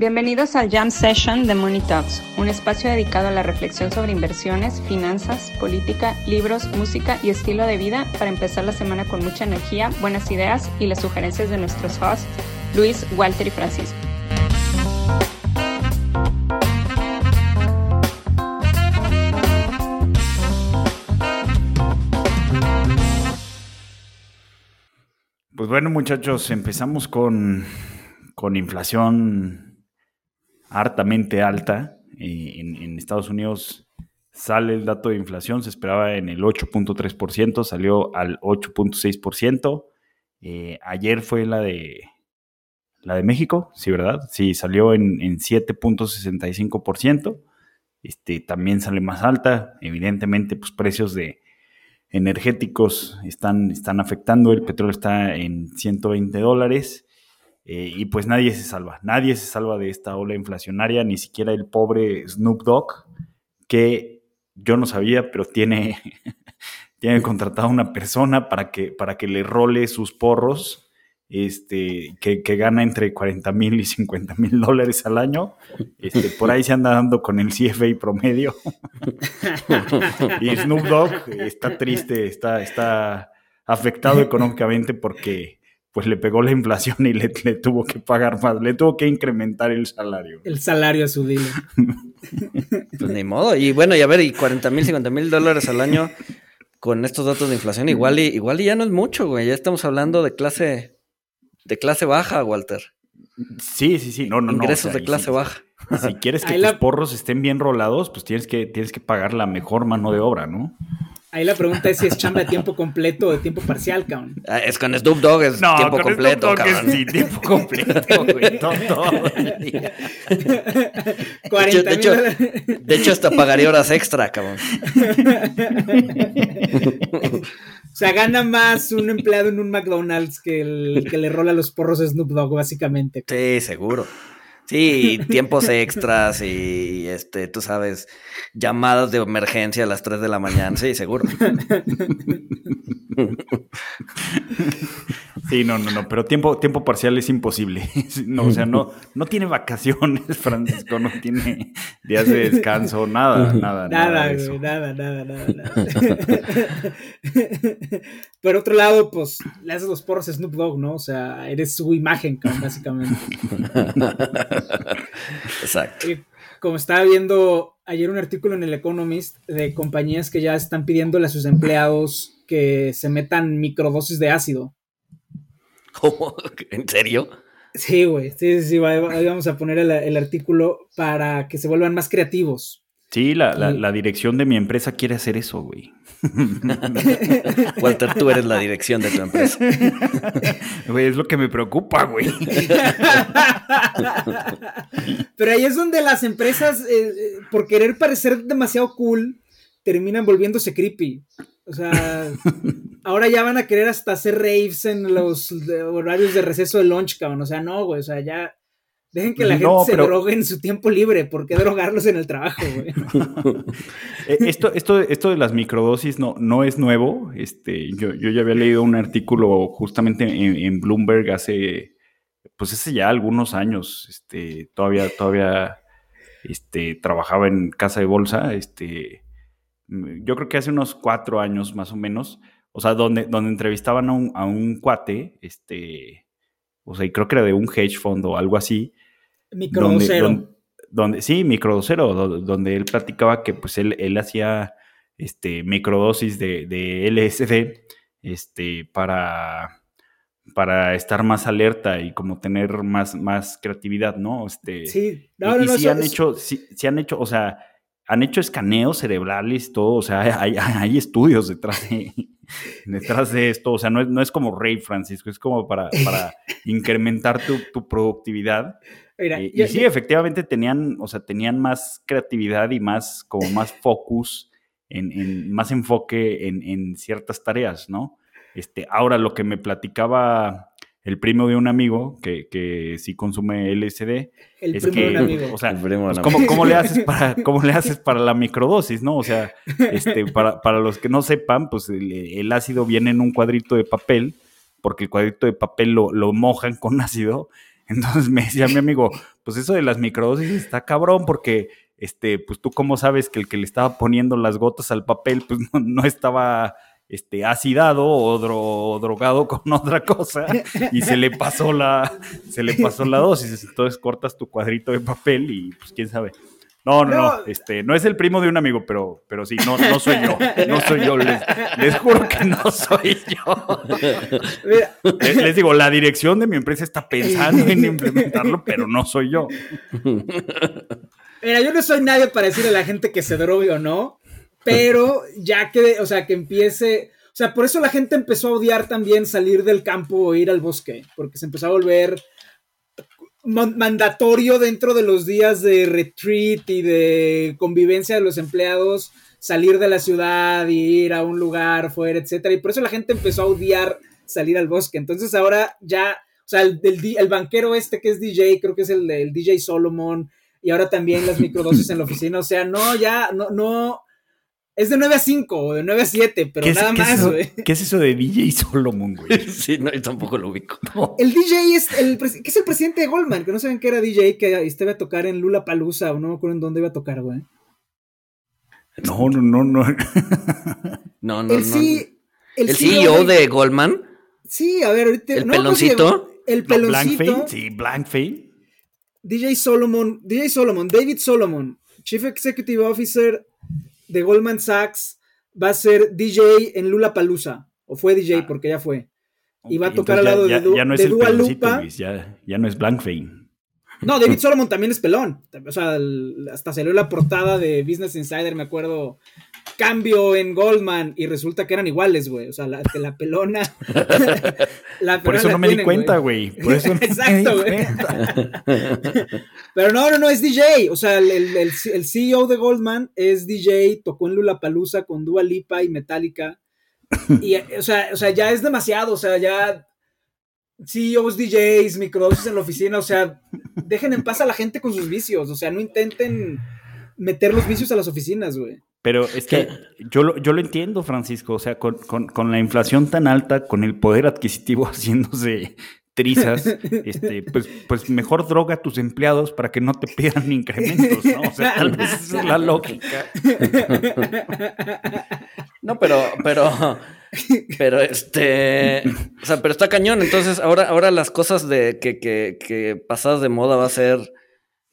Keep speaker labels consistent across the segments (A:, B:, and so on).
A: Bienvenidos al Jam Session de Money Talks, un espacio dedicado a la reflexión sobre inversiones, finanzas, política, libros, música y estilo de vida para empezar la semana con mucha energía, buenas ideas y las sugerencias de nuestros hosts, Luis, Walter y Francisco.
B: Pues bueno, muchachos, empezamos con, con inflación hartamente alta. En, Estados Unidos sale el dato de inflación, se esperaba en el 8.3%, salió al 8.6%. Eh, ayer fue la de la de México, sí, ¿verdad? Sí, salió en, en 7.65%. Este, también sale más alta. Evidentemente, pues precios de energéticos están, están afectando. El petróleo está en 120 dólares. Eh, y pues nadie se salva, nadie se salva de esta ola inflacionaria, ni siquiera el pobre Snoop Dogg, que yo no sabía, pero tiene, tiene contratado a una persona para que, para que le role sus porros, este, que, gana entre 40 mil y 50 mil dólares al año. Este, por ahí se anda dando con el CFA promedio. y Snoop Dogg está triste, está, está afectado económicamente porque pues le pegó la inflación y le, tuvo que pagar más, le tuvo que incrementar el salario.
C: El salario a su dealer.
D: pues ni modo. Y bueno, y a ver, y 40 mil, 50 mil dólares al año con estos datos de inflación, igual y, igual y ya no es mucho, güey. Ya estamos hablando de clase, de clase baja, Walter.
B: Sí, sí, sí. No, no,
D: Ingresos de clase baja.
B: Si quieres que los porros estén bien rolados, pues tienes que, tienes que pagar la mejor mano de obra, ¿no?
C: Ahí la pregunta es si es chamba de tiempo completo o de tiempo parcial, cabrón.
D: Ah, es con Snoop Dogg, es tiempo con completo, Snoop
B: Dogg Es, sí, tiempo completo, güey. Todo,
D: de, hecho, de, hecho, hasta pagaría horas extra, cabrón.
C: o sea, gana más un empleado en un McDonald's que el que le rola los porros a Snoop Dogg, básicamente.
D: Sí, seguro. Sí, tiempos extras y este, tú sabes, llamadas de emergencia a las 3 de la mañana, sí, seguro.
B: Sí, no, no, no, pero tiempo, tiempo parcial es imposible. No, o sea, no, no tiene vacaciones, Francisco, no tiene días de descanso, nada, nada,
C: nada. Nada, nada, nada, nada, Por otro lado, pues le haces los porros a Snoop Dogg, ¿no? O sea, eres su imagen, básicamente.
D: Exacto.
C: como estaba viendo ayer un artículo en el Economist de compañías que ya están pidiéndole a sus empleados que se metan microdosis de ácido.
D: ¿Cómo? ¿En serio?
C: Sí, güey. Sí, sí, sí. Ahí vamos a poner el, artículo para que se vuelvan más creativos.
B: Sí, la, la, dirección de mi empresa quiere hacer eso, güey.
D: Walter, tú eres la dirección de tu empresa.
B: Güey, es lo que me preocupa, güey.
C: Pero ahí es donde las empresas, eh, eh, por querer parecer demasiado cool, terminan volviéndose creepy. O sea, ahora ya van a querer hasta hacer raves en los horarios de receso de lunch, cabrón. O sea, no, güey. O sea, ya. Dejen que la gente se drogue en su tiempo libre. ¿Por qué drogarlos en el trabajo, güey?
B: Eh, esto, esto, esto de las microdosis no, no es nuevo. Este, yo, yo ya había leído un artículo justamente en, Bloomberg hace. Pues hace ya algunos años. Este, todavía, todavía este, trabajaba en casa de bolsa. Este yo creo que hace unos cuatro años más o menos, o sea, donde, donde entrevistaban a un, a un cuate, este, o sea, y creo que era de un hedge fund o algo así.
C: Microdosero.
B: Donde, sí, microdosero, donde, él platicaba que pues él, él hacía este, microdosis de, de LSD este, para, para estar más alerta y como tener más, más creatividad, ¿no? Este,
C: sí,
B: no, no, y, han hecho, sí, sí han hecho, o sea, han hecho escaneos cerebrales, todo, o sea, hay, estudios detrás de, detrás de esto, o sea, no es, no es como Ray Francisco, es como para, para incrementar tu, productividad. Eh, y sí, efectivamente tenían, o sea, tenían más creatividad y más, como más focus, en, más enfoque en, en, ciertas tareas, ¿no? Este, ahora lo que me platicaba el primo de un amigo que, que sí consume LSD.
C: El es primo que, de un amigo.
B: O sea, pues, ¿cómo, le haces para, ¿cómo le haces para la microdosis, no? O sea, este, para, para los que no sepan, pues el, ácido viene en un cuadrito de papel, porque el cuadrito de papel lo, lo mojan con ácido. Entonces me decía mi amigo, pues eso de las microdosis está cabrón porque, este, pues tú cómo sabes que el que le estaba poniendo las gotas al papel, pues no, no estaba este, acidado o, dro- o drogado con otra cosa y se le pasó la, se le pasó la dosis. Entonces cortas tu cuadrito de papel y pues quién sabe. No, no, no,
C: No.
B: este, no es el primo de un amigo, pero, pero sí, no, no soy yo, no soy yo, les, les juro que no soy yo. Les, les digo, la dirección de mi empresa está pensando en implementarlo, pero no soy yo.
C: Mira, yo no soy nadie para decirle a la gente que se drogue o no, pero ya que, o sea, que empiece, o sea, por eso la gente empezó a odiar también salir del campo o ir al bosque, porque se empezó a volver man- mandatorio dentro de los días de retreat y de convivencia de los empleados salir de la ciudad ir a un lugar fuera, etcétera, y por eso la gente empezó a odiar salir al bosque. Entonces ahora ya, o sea, el, di- el banquero este que es DJ, creo que es el, el DJ Solomon, y ahora también las microdosis en la oficina, o sea, no, ya, no, no, es de 9 a 5 o de 9 a 7, pero
B: ¿Qué es,
C: nada
B: es
C: más, güey.
B: qué es eso de DJ Solomon, güey?
D: Sí, no, yo tampoco lo ubico.
C: El DJ es el, que es el presidente de Goldman, que no saben que era DJ, que este iba a tocar en Lula Palusa, o no me acuerdo en dónde iba a tocar, güey.
B: No, no, no, no.
D: No, no,
C: el
D: no.
C: sí,
D: El CEO de Goldman,
C: Sí, a ver, ahorita.
D: ¿El
C: no
D: peloncito?
C: El
B: No, Blank
C: peloncito.
B: Fame, sí, Blank Fame.
C: DJ Solomon, DJ Solomon, David Solomon, Chief Executive Officer de Goldman Sachs, va a ser DJ en Lula Palusa. O fue DJ
B: Ah.
C: porque ya fue. Y va a tocar al lado
B: ya,
C: de Du-
B: ya no es
C: de
B: el
C: Dua
B: peloncito,
C: Lupa.
B: Luis, ya, ya no es Blank Fame.
C: No, David Solomon también es pelón. O sea, el- hasta salió la portada de Business Insider, me acuerdo. Cambio en Goldman y resulta que eran iguales, güey. O sea, la, la pelona. la
B: Por
C: pelona
B: eso
C: la
B: no me di cuenta, güey. Por eso no
C: Exacto, güey. Pero no, no, no, es DJ. O sea, el, el- el- el CEO de Goldman es DJ, tocó en Lollapalooza con Dua Lipa y Metallica. Y, o sea, o sea, ya es demasiado. O sea, ya CEOs, DJs, microdosis en la oficina. O sea, dejen en paz a la gente con sus vicios. O sea, no intenten meter los vicios a las oficinas, güey.
B: Pero es que yo lo, yo lo entiendo, Francisco. O sea, con, con- con la inflación tan alta, con el poder adquisitivo haciéndose trizas, este, pues, pues mejor droga a tus empleados para que no te pidan incrementos, ¿no? O sea, tal vez esa es la lógica.
D: No, pero, pero, pero este, o sea, pero está cañón. Entonces, ahora, ahora las cosas de que, que, que pasadas de moda va a ser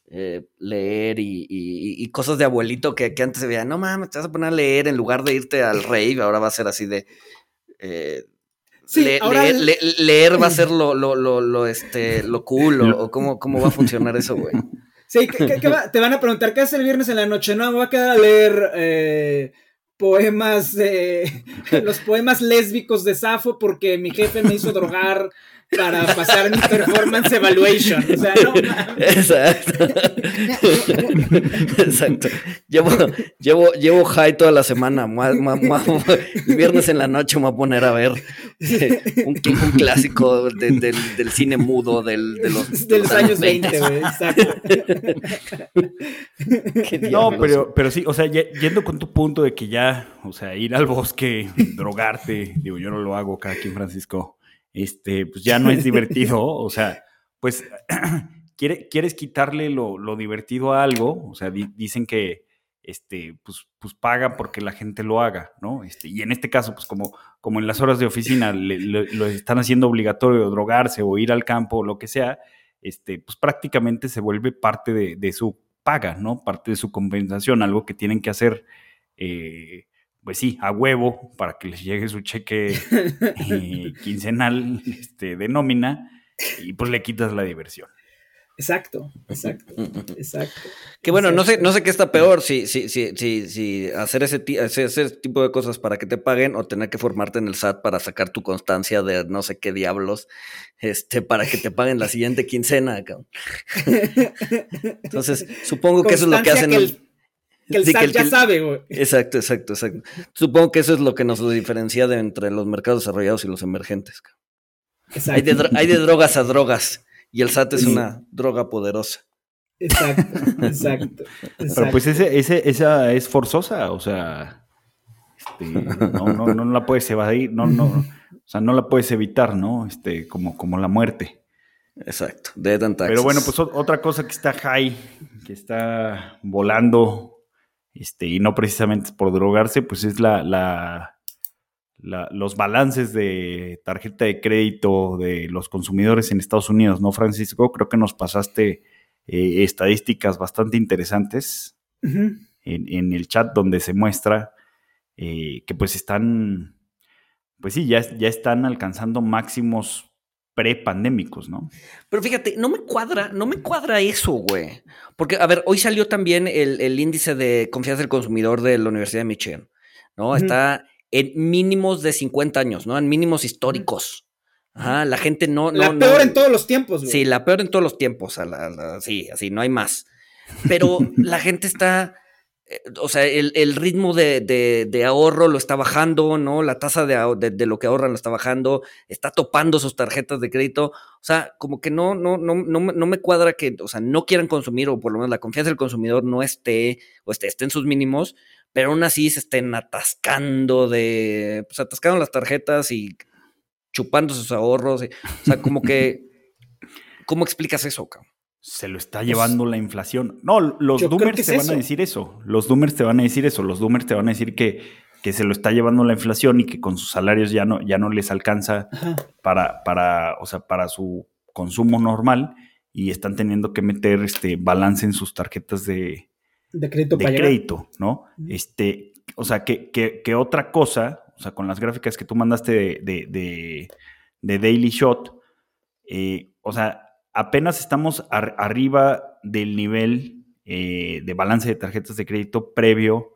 D: eh, leer y, y- y cosas de abuelito que, que antes se veía, no mames, te vas a poner a leer en lugar de irte al rave, ahora va a ser así de eh,
C: Sí,
D: le-
C: ahora
D: leer,
C: el-
D: le- leer va a ser lo, lo, lo, lo, este, lo cool, o, o cómo, cómo va a funcionar eso, güey.
C: Sí, ¿qué- qué- qué va? te van a preguntar qué hace el viernes en la noche. No, me voy a quedar a leer eh, poemas, eh, los poemas lésbicos de Safo porque mi jefe me hizo drogar para pasar mi performance evaluation. O sea, no.
D: Exacto. Exacto. Llevo, llevo, llevo high toda la semana. Mua- mua- El viernes en la noche me voy a poner a ver eh, un, un clásico de- del, del cine mudo del, de los,
C: de los años 20, güey. Exacto.
D: Qué
B: No, pero, pero sí, o sea, ye- yendo con tu punto de que ya, o sea, ir al bosque, drogarte, digo, yo no lo hago, cada quien, Francisco, este, pues ya no es divertido, o sea, pues quiere- quieres quitarle lo, lo divertido a algo, o sea, di- dicen que, este, pues, pues paga porque la gente lo haga, ¿no? Este, y en este caso, pues como, como en las horas de oficina le- le- lo están haciendo obligatorio drogarse o ir al campo o lo que sea, este, pues prácticamente se vuelve parte de, de su paga, ¿no? Parte de su compensación, algo que tienen que hacer, eh, pues sí, a huevo, para que les llegue su cheque eh, quincenal este, de nómina, y pues le quitas la diversión.
C: Exacto, exacto, exacto.
D: Que bueno, no sé, no sé qué está peor, si, si, si, si, si hacer ese, tipo de cosas para que te paguen o tener que formarte en el SAT para sacar tu constancia de no sé qué diablos, este, para que te paguen la siguiente quincena. cabrón. Entonces, supongo que eso es lo que hacen.
C: Que el, que el
D: Sí, que
C: SAT
D: el-
C: ya
D: que el-
C: sabe, güey.
D: Exacto, exacto, exacto. Supongo que eso es lo que nos diferencia de entre los mercados desarrollados y los emergentes.
C: Exacto.
D: Hay de, hay de drogas a drogas y el SAT es
C: Sí.
D: una droga poderosa.
C: Exacto, exacto.
B: Pero
C: exacto.
B: pues ese, ese, esa es forzosa, o sea, este, no, no, no la puedes evadir, no, no, o sea, no la puedes evitar, ¿no? Este, como, como la muerte.
D: Exacto, taxes.
B: Pero bueno, pues otra cosa que está high, que está volando, este, y no precisamente por drogarse, pues es la, la, los balances de tarjeta de crédito de los consumidores en Estados Unidos, ¿no, Francisco? Creo que nos pasaste eh, estadísticas bastante interesantes en, en, el chat donde se muestra eh, que pues están, pues sí, ya, ya están alcanzando máximos prepandémicos, ¿no?
D: Pero fíjate, no me cuadra, no me cuadra eso, güey. Porque, a ver, hoy salió también el, índice de confianza del consumidor de la Universidad de Michigan, ¿no? Está en mínimos de 50 años, ¿no? En mínimos históricos. Ajá, la gente no...
C: la peor en todos los tiempos, güey.
D: Sí, la peor en todos los tiempos, sí, así, no hay más. Pero la gente está o sea, el, ritmo de, ahorro lo está bajando, ¿no? La tasa de, lo que ahorran lo está bajando, está topando sus tarjetas de crédito. O sea, como que no, no, no, no, no me cuadra que, o sea, no quieran consumir, o por lo menos la confianza del consumidor no esté, o esté, esté en sus mínimos, pero aún así se estén atascando de, pues atascando las tarjetas y chupando sus ahorros. o sea, como que, ¿cómo explicas eso, cabrón?
B: Se lo está llevando la inflación. No, los Doomers te van a decir eso. Los Doomers te van a decir eso. Los Doomers te van a decir que, que se lo está llevando la inflación y que con sus salarios ya no, ya no les alcanza para, para, o sea, para su consumo normal y están teniendo que meter este balance en sus tarjetas de,
C: de crédito,
B: de crédito ¿no? Este, o sea, que, que, otra cosa, o sea, con las gráficas que tú mandaste de, de, de Daily Shot, eh, o sea, apenas estamos arriba del nivel eh, de balance de tarjetas de crédito previo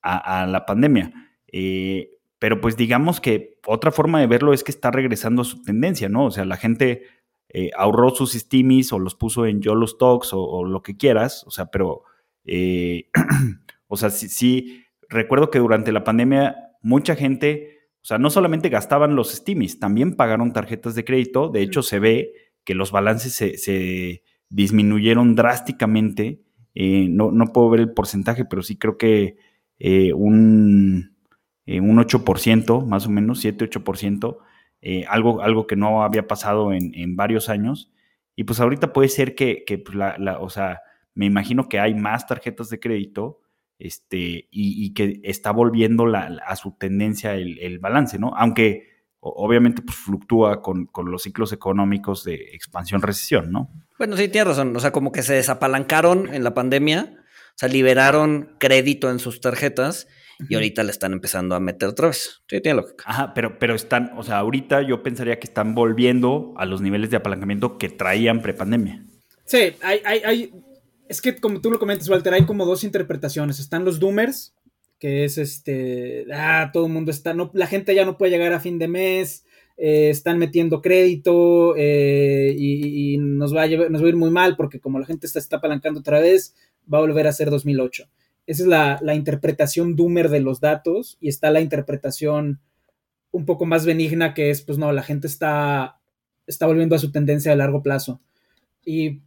B: a, la pandemia. Eh, pero pues digamos que otra forma de verlo es que está regresando a su tendencia, ¿no? O sea, la gente eh, ahorró sus stimis o los puso en YOLO Stocks o, o lo que quieras, o sea, pero, o sea, sí, sí, recuerdo que durante la pandemia mucha gente, o sea, no solamente gastaban los stimis, también pagaron tarjetas de crédito, de hecho se ve que los balances se, disminuyeron drásticamente. Eh, no, no, puedo ver el porcentaje, pero sí creo que eh, un, eh, un 8%, más o menos, 7-8%, algo, algo que no había pasado en, varios años. Y pues ahorita puede ser que, pues la, o sea, me imagino que hay más tarjetas de crédito este, y, que está volviendo a su tendencia el, el balance, ¿no? Aunque obviamente pues, fluctúa con, los ciclos económicos de expansión-recesión, ¿no?
D: Bueno, sí, tienes razón. O sea, como que se desapalancaron en la pandemia, o sea, liberaron crédito en sus tarjetas y ahorita le están empezando a meter otra vez. Sí, tiene lógica.
B: Ajá, pero, pero están, o sea, ahorita yo pensaría que están volviendo a los niveles de apalancamiento que traían prepandemia.
C: Sí, hay, hay, hay, es que como tú lo comentas, Walter, hay como dos interpretaciones. Están los doomers, que es este, ah, todo el mundo está, no, la gente ya no puede llegar a fin de mes, eh, están metiendo crédito eh, y, nos, va a nos va a ir muy mal porque como la gente está, está apalancando otra vez, va a volver a ser 2008. Esa es la, interpretación doomer de los datos y está la interpretación un poco más benigna que es, pues no, la gente está, está volviendo a su tendencia a largo plazo. Y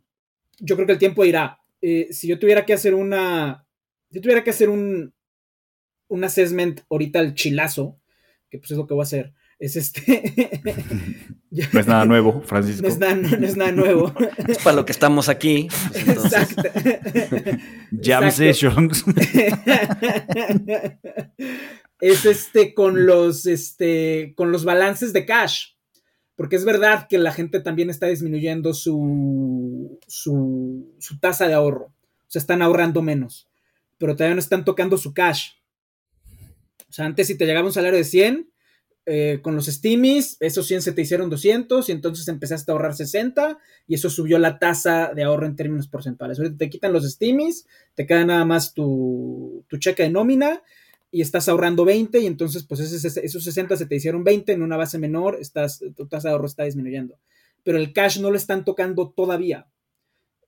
C: yo creo que el tiempo irá. Eh, si yo tuviera que hacer una, si tuviera que hacer un, un assessment ahorita al chilazo, que pues es lo que voy a hacer. Es este.
B: no es nada nuevo, Francisco.
C: No es nada, nuevo.
D: es para lo que estamos aquí.
C: Exacto.
B: Jam sessions.
C: es este con los este con los balances de cash. Porque es verdad que la gente también está disminuyendo su, su, su tasa de ahorro. O sea, están ahorrando menos. Pero todavía no están tocando su cash. Sea, antes si te llegaba un salario de 100, eh, con los Steamies, esos 100 se te hicieron 200 y entonces empezaste a ahorrar 60 y eso subió la tasa de ahorro en términos porcentuales. Ahorita te quitan los Steamies, te queda nada más tu, cheque de nómina y estás ahorrando 20 y entonces pues esos, 60 se te hicieron 20 en una base menor, estás, tu tasa de ahorro está disminuyendo. Pero el cash no lo están tocando todavía.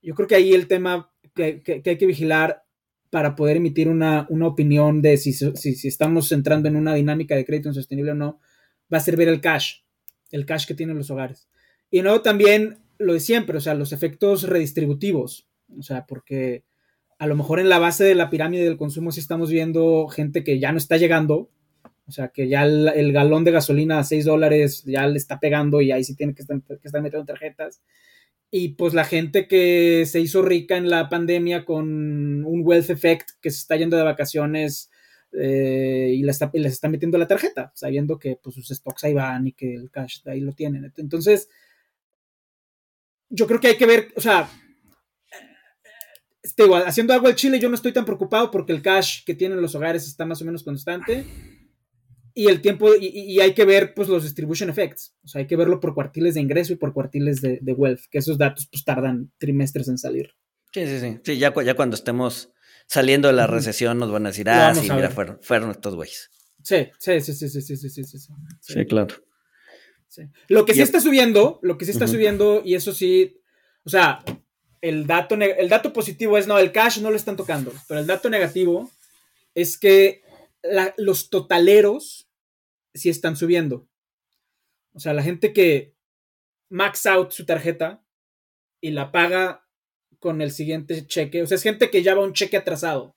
C: Yo creo que ahí el tema que hay que vigilar para poder emitir una, opinión de si, si, estamos entrando en una dinámica de crédito insostenible o no, va a ser ver el cash, el cash que tienen los hogares. Y luego también lo de siempre, o sea, los efectos redistributivos, o sea, porque a lo mejor en la base de la pirámide del consumo sí estamos viendo gente que ya no está llegando, o sea, que ya el, galón de gasolina a 6 dólares ya le está pegando y ahí sí tiene que estar, que estar metiendo tarjetas. Y pues la gente que se hizo rica en la pandemia con un wealth effect que se está yendo de vacaciones eh, y, les está metiendo la tarjeta, sabiendo que pues, sus stocks ahí van y que el cash ahí lo tienen. Entonces, yo creo que hay que ver, o sea, este, haciendo algo al Chile, yo no estoy tan preocupado porque el cash que tienen los hogares está más o menos constante. Y el tiempo, y, hay que ver pues los distribution effects. O sea, hay que verlo por cuartiles de ingreso y por cuartiles de, wealth, que esos datos pues tardan trimestres en salir.
D: Sí, sí, sí. Sí, ya, ya cuando estemos saliendo de la recesión nos van a decir, ah, sí, mira, fueron, fueron estos güeyes.
C: Sí, sí, sí, sí, sí, sí, sí, sí, sí.
D: Sí, claro.
C: Lo que sí está subiendo, lo que sí está subiendo, y eso sí, o sea, el dato, el dato positivo es, no, el cash no lo están tocando, pero el dato negativo es que los totaleros si están subiendo. O sea, la gente que max out su tarjeta y la paga con el siguiente cheque. O sea, es gente que ya va un cheque atrasado.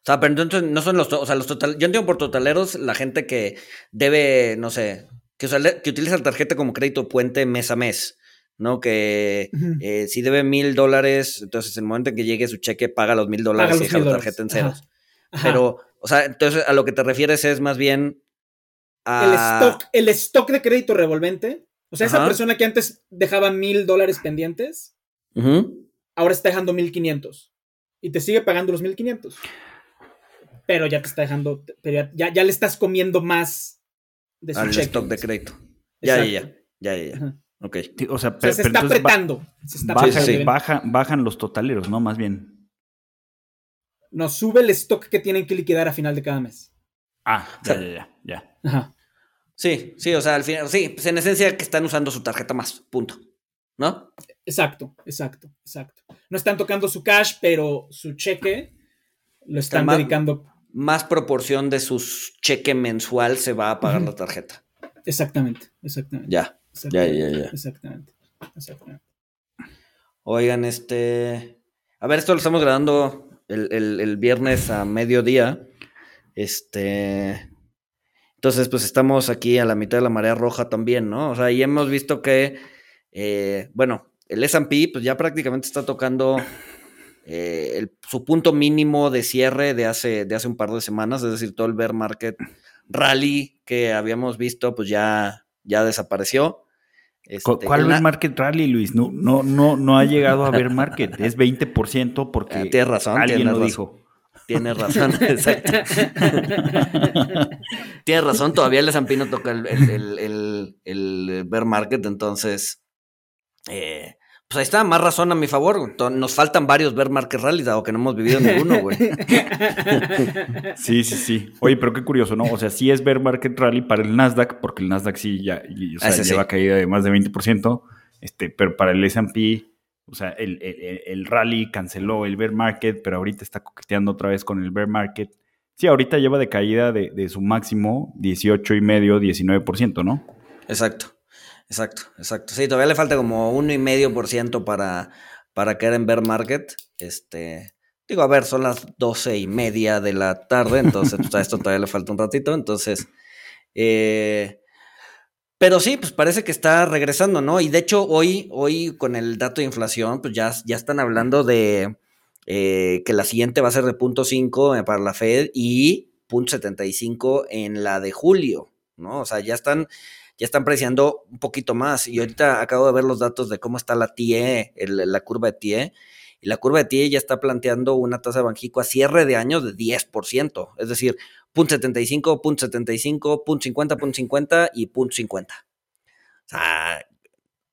D: O sea, pero entonces no son los, o sea, los total, yo entiendo por totaleros la gente que debe, no sé, que, que utiliza la tarjeta como crédito puente mes a mes, ¿no? Que eh, si debe mil dólares, entonces en el momento en que llegue su cheque paga los mil dólares y deja la tarjeta en ceros. Pero, o sea, entonces a lo que te refieres es más bien
C: el, stock, el stock de crédito revolvente. O sea, esa persona que antes dejaba mil dólares pendientes, ahora está dejando mil quinientos. Y te sigue pagando los mil quinientos. Pero ya te está dejando, pero ya, ya, le estás comiendo más
D: de su Al stock de crédito. Ya, ya, ya, ya, ya, Ok.
C: O sea, se está apretando.
B: bajan los totaleros, ¿no? Más bien.
C: No, sube el stock que tienen que liquidar a final de cada mes.
B: Ah, ya, ya, ya,
C: Ajá.
D: Sí, sí, o sea, al final, sí, pues en esencia que están usando su tarjeta más, punto. ¿No?
C: Exacto, exacto, exacto. No están tocando su cash, pero su cheque lo están dedicando.
D: Más proporción de su cheque mensual se va a pagar la tarjeta.
C: Exactamente, exactamente.
D: Ya, ya, ya, ya.
C: Exactamente, exactamente.
D: Oigan, este. A ver, esto lo estamos grabando el, viernes a mediodía. Este. Entonces, pues estamos aquí a la mitad de la marea roja también, ¿no? O sea, y hemos visto que, eh, bueno, el SP, pues ya prácticamente está tocando eh, su punto mínimo de cierre de hace, de hace un par de semanas, es decir, todo el bear market rally que habíamos visto, pues ya, ya desapareció.
B: Este, ¿Cuál bear market rally, Luis? No, no, no, no ha llegado a bear market, es 20% porque
D: ah, tienes razón,
B: alguien lo dijo.
D: Tienes razón, exacto. Tienes razón, todavía el S&P no toca el, el, el, bear market, entonces, eh, pues ahí está, más razón a mi favor. Nos faltan varios bear market rallies, dado que no hemos vivido ninguno, güey.
B: Sí, sí, sí. Oye, pero qué curioso, ¿no? O sea, sí es bear market rally para el Nasdaq, porque el Nasdaq sí ya o sea, lleva caída de más de 20%, este, pero para el S&P o sea, el, rally canceló el bear market, pero ahorita está coqueteando otra vez con el bear market. Sí, ahorita lleva de caída de, su máximo 18,5, 19%, ¿no?
D: Exacto, exacto, exacto. Sí, todavía le falta como 1,5% para, para caer en bear market. Este, digo, a ver, son las 12 y media de la tarde, entonces pues, a esto todavía le falta un ratito. Entonces, eh, pero sí, pues parece que está regresando, ¿no? Y de hecho, hoy, hoy con el dato de inflación, pues ya, ya están hablando de eh, que la siguiente va a ser de punto .5 para la Fed y punto .75 en la de julio, ¿no? O sea, ya están, ya están preciando un poquito más. Y ahorita acabo de ver los datos de cómo está la TIE, la curva de TIE. Y la curva de TIE ya está planteando una tasa de Banjico a cierre de año de 10%. Es decir, punto .75, punto .75, punto .50, punto .50 y punto .50. O sea,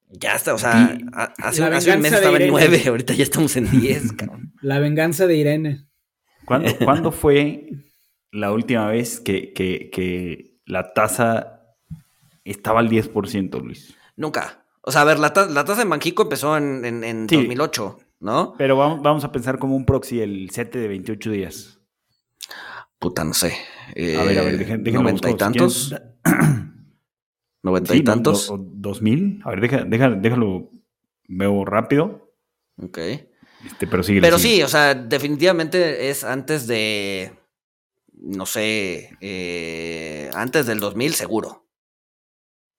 D: ya está, o sea, hace, un mes estaba en 9, ahorita ya estamos en 10, cabrón.
C: La venganza de Irene.
B: ¿Cuándo, fue la última vez que, que, la tasa estaba al 10%, Luis?
D: Nunca. O sea, a ver, la, la tasa en Banjico empezó en, en, 2008, ¿no?
B: Pero vamos, vamos a pensar como un proxy el 7 de 28 días.
D: Puta, no sé.
B: a ver, a ver, déjenme
D: ¿Noventa y tantos? ¿Noventa y tantos?
B: ¿Dos mil? A ver, déjalo, veo rápido.
D: Ok.
B: Este, pero sigue.
D: Pero sí, o sea, definitivamente es antes de, no sé, eh, antes del 2000 seguro.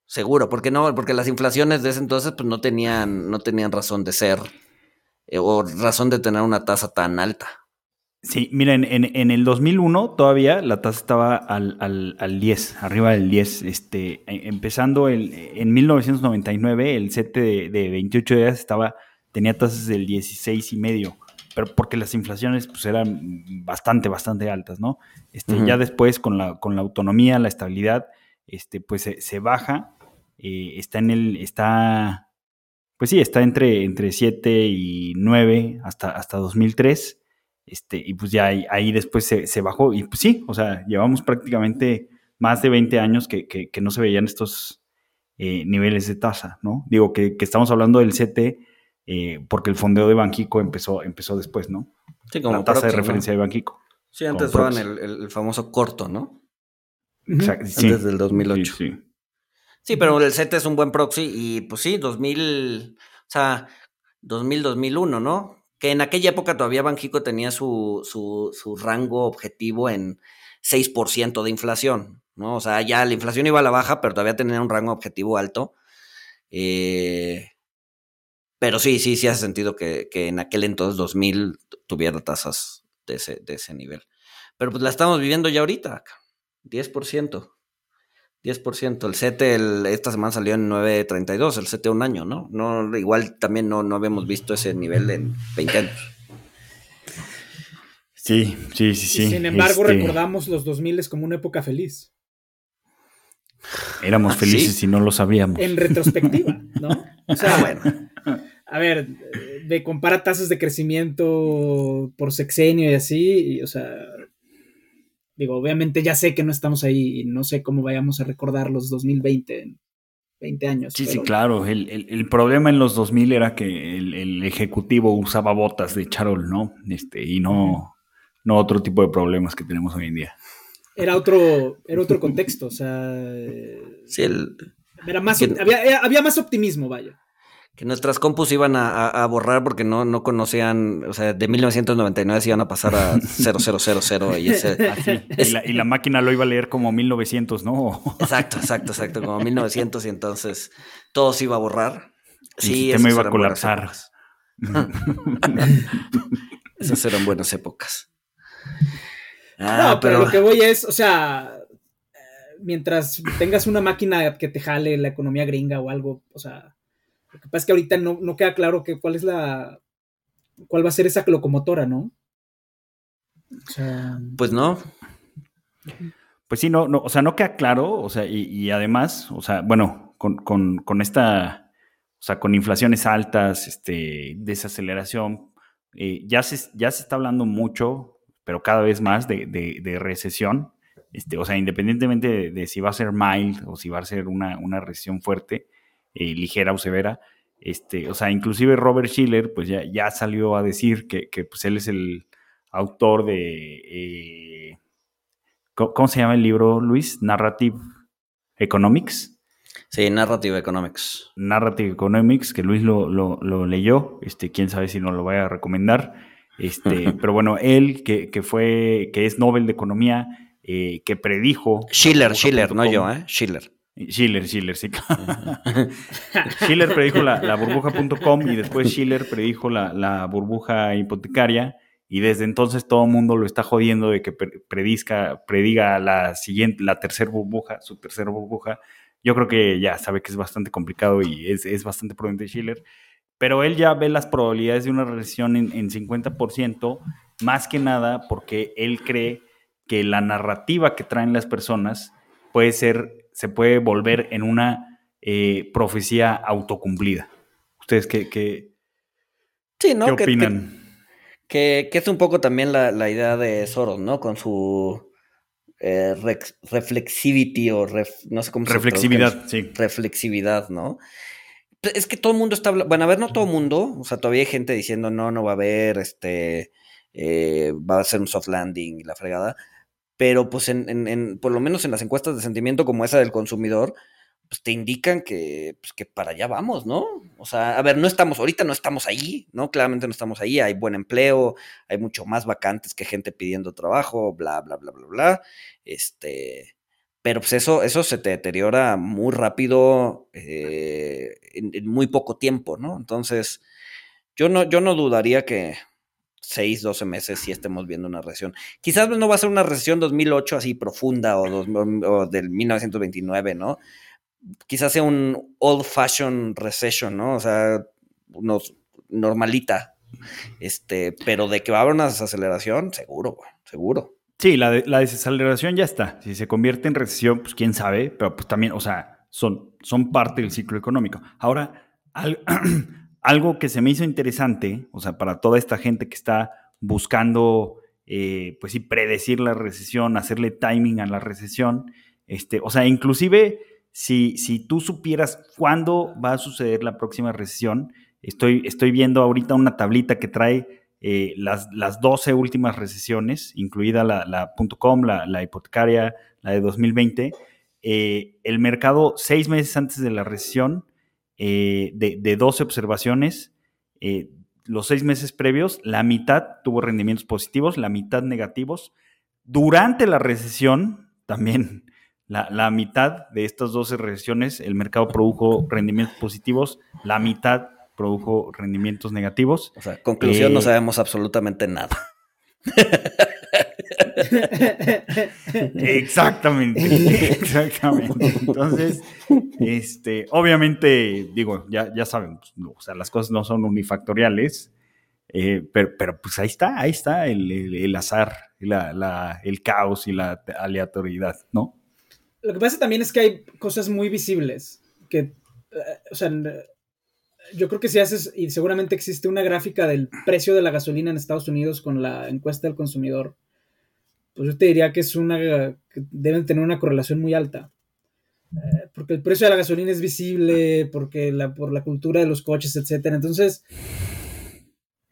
D: Seguro, porque no, porque las inflaciones de ese entonces pues no tenían, no tenían razón de ser eh, o razón de tener una tasa tan alta.
B: Sí, miren, en, en, el 2001 todavía la tasa estaba al, al, al 10, arriba del 10. Este, e, empezando el, en 1999, el CET de, de 28 días estaba, tenía tasas del 16 y medio, pero porque las inflaciones pues, eran bastante, bastante altas, ¿no? Este, uh -huh. Ya después, con la, con la autonomía, la estabilidad, este, pues se, se baja, eh, está en el, está, pues sí, está entre, entre 7 y 9 hasta, hasta 2003. Este, y pues ya ahí, ahí después se, se, bajó. Y pues sí, o sea, llevamos prácticamente más de 20 años que, que, que no se veían estos eh, niveles de tasa, ¿no? Digo que, que estamos hablando del CT eh, porque el fondeo de Banquico empezó, empezó después, ¿no?
D: Sí, como
B: La tasa de referencia
D: ¿no?
B: de Banquico.
D: Sí, antes daban el, el, famoso corto, ¿no?
B: Exacto, sí.
D: Antes del 2008.
B: Sí, sí.
D: Sí, pero el CET es un buen proxy y pues sí, 2000, o sea, 2000, 2001, ¿no? Que en aquella época todavía Banjico tenía su, su, su rango objetivo en 6% de inflación, ¿no? O sea, ya la inflación iba a la baja, pero todavía tenía un rango objetivo alto. Eh, pero sí, sí, sí hace sentido que, que en aquel entonces 2000 tuviera tasas de ese, de ese nivel. Pero pues la estamos viviendo ya ahorita, 10%. 10%. El CETE el, esta semana salió en 9.32, el CETE un año, ¿no? no igual también no, no habíamos visto ese nivel en 20 años.
B: Sí, sí, sí, sí.
C: Y sin embargo,
B: Este,
C: recordamos los 2000 como una época feliz.
B: Éramos
D: ¿Ah,
B: felices
D: sí?
B: y no lo sabíamos.
C: En retrospectiva, ¿no? O sea,
D: Ah, bueno.
C: a ver, de compara tasas de crecimiento por sexenio y así, y, o sea, digo, obviamente ya sé que no estamos ahí y no sé cómo vayamos a recordar los 2020 en 20 años.
B: Sí, sí, claro. El, el- el problema en los 2000 era que el, el ejecutivo usaba botas de charol, ¿no? Este, y no, no otro tipo de problemas que tenemos hoy en día.
C: Era otro, era otro contexto, o sea,
D: Sí, el,
C: era más, había, había más optimismo, vaya.
D: Que nuestras compus iban a, a- a borrar porque no, no conocían, o sea, de 1999 se iban a pasar a 0000 y ese...
B: Y la, y la máquina lo iba a leer como 1900, ¿no?
D: Exacto, exacto, exacto, como 1900 y entonces todo se iba a borrar.
B: El
D: Sí,
B: sistema
D: esas
B: iba a colapsar.
D: Esas eran buenas épocas. Ah,
C: no, pero,
D: pero,
C: lo que voy es, o sea, eh, mientras tengas una máquina que te jale la economía gringa o algo, o sea, lo que pasa es que ahorita no, no queda claro que cuál es la, cuál va a ser esa locomotora, ¿no? O sea,
D: pues no.
B: Pues sí, no, no, o sea, no queda claro, o sea, y, y además, o sea, bueno, con, con, con esta, o sea, con inflaciones altas, este, desaceleración, eh, ya, se, ya se está hablando mucho, pero cada vez más de, de, de recesión, este, o sea, independientemente de, de, si va a ser mild o si va a ser una, una recesión fuerte, eh, ligera o severa, este, o sea, inclusive Robert Schiller, pues ya, ya salió a decir que, que pues él es el autor de... Eh, ¿Cómo se llama el libro, Luis? Narrative Economics.
D: Sí, Narrative Economics.
B: Narrative Economics, que Luis lo, lo, lo leyó. Este, quién sabe si nos lo vaya a recomendar. Este, pero bueno, él, que, que, fue, que es Nobel de Economía, eh, que predijo.
D: Schiller, Schiller, no yo, ¿eh? Schiller.
B: Schiller, Schiller, sí. Schiller predijo la, la burbuja.com y después Schiller predijo la, la burbuja hipotecaria. Y desde entonces todo el mundo lo está jodiendo de que predizca, prediga la siguiente, la tercera burbuja, su tercera burbuja. Yo creo que ya sabe que es bastante complicado y es, es bastante prudente Schiller. Pero él ya ve las probabilidades de una recesión en, en 50%, más que nada porque él cree que la narrativa que traen las personas puede ser, se puede volver en una eh, profecía autocumplida. ¿Ustedes qué, qué,
D: sí, ¿no?
B: ¿qué opinan?
D: Que, que, que, es un poco también la, la idea de Soros, ¿no? Con su eh, reflexivity o ref, no sé cómo se
B: Reflexividad, sí.
D: Reflexividad, ¿no? Es que todo el mundo está hablando, bueno, a ver, no todo el mundo, o sea, todavía hay gente diciendo, no, no va a haber, este, eh, va a ser un soft landing y la fregada, pero pues en, en, en, por lo menos en las encuestas de sentimiento como esa del consumidor, pues te indican que, pues, que para allá vamos, ¿no? O sea, a ver, no estamos, ahorita no estamos ahí, ¿no? Claramente no estamos ahí, hay buen empleo, hay mucho más vacantes que gente pidiendo trabajo, bla, bla, bla, bla, bla. Este, pero pues eso, eso se te deteriora muy rápido eh, en, muy poco tiempo, ¿no? Entonces, yo no, yo no dudaría que 6, 12 meses sí estemos viendo una recesión. Quizás no va a ser una recesión 2008 así profunda o, o del 1929, ¿no? Quizás sea un old fashion recession, ¿no? O sea, unos normalita. Este, pero de que va a haber una desaceleración, seguro, seguro.
B: Sí, la, desaceleración ya está. Si se convierte en recesión, pues quién sabe, pero pues también, o sea, son, son parte del ciclo económico. Ahora, algo que se me hizo interesante, o sea, para toda esta gente que está buscando, eh, pues sí, predecir la recesión, hacerle timing a la recesión, este, o sea, inclusive si, si tú supieras cuándo va a suceder la próxima recesión, estoy, estoy viendo ahorita una tablita que trae eh, las, las 12 últimas recesiones, incluida la, la .com, la, hipotecaria, la de 2020, eh, el mercado seis meses antes de la recesión, eh, de, de, 12 observaciones, los seis meses previos, la mitad tuvo rendimientos positivos, la mitad negativos. Durante la recesión, también la, la, mitad de estas 12 recesiones, el mercado produjo rendimientos positivos, la mitad produjo rendimientos negativos.
D: O sea, conclusión, no eh, sabemos absolutamente nada.
B: exactamente, exactamente. Entonces, este, obviamente, digo, ya, ya saben, pues, o sea, las cosas no son unifactoriales, eh, pero, pero, pues ahí está, ahí está el, azar, el caos y la aleatoriedad, ¿no?
C: Lo que pasa también es que hay cosas muy visibles que, eh, o sea, yo creo que si haces, y seguramente existe una gráfica del precio de la gasolina en Estados Unidos con la encuesta del consumidor, pues yo te diría que es una, que deben tener una correlación muy alta. Eh, porque el precio de la gasolina es visible, porque la, por la cultura de los coches, etcétera. Entonces,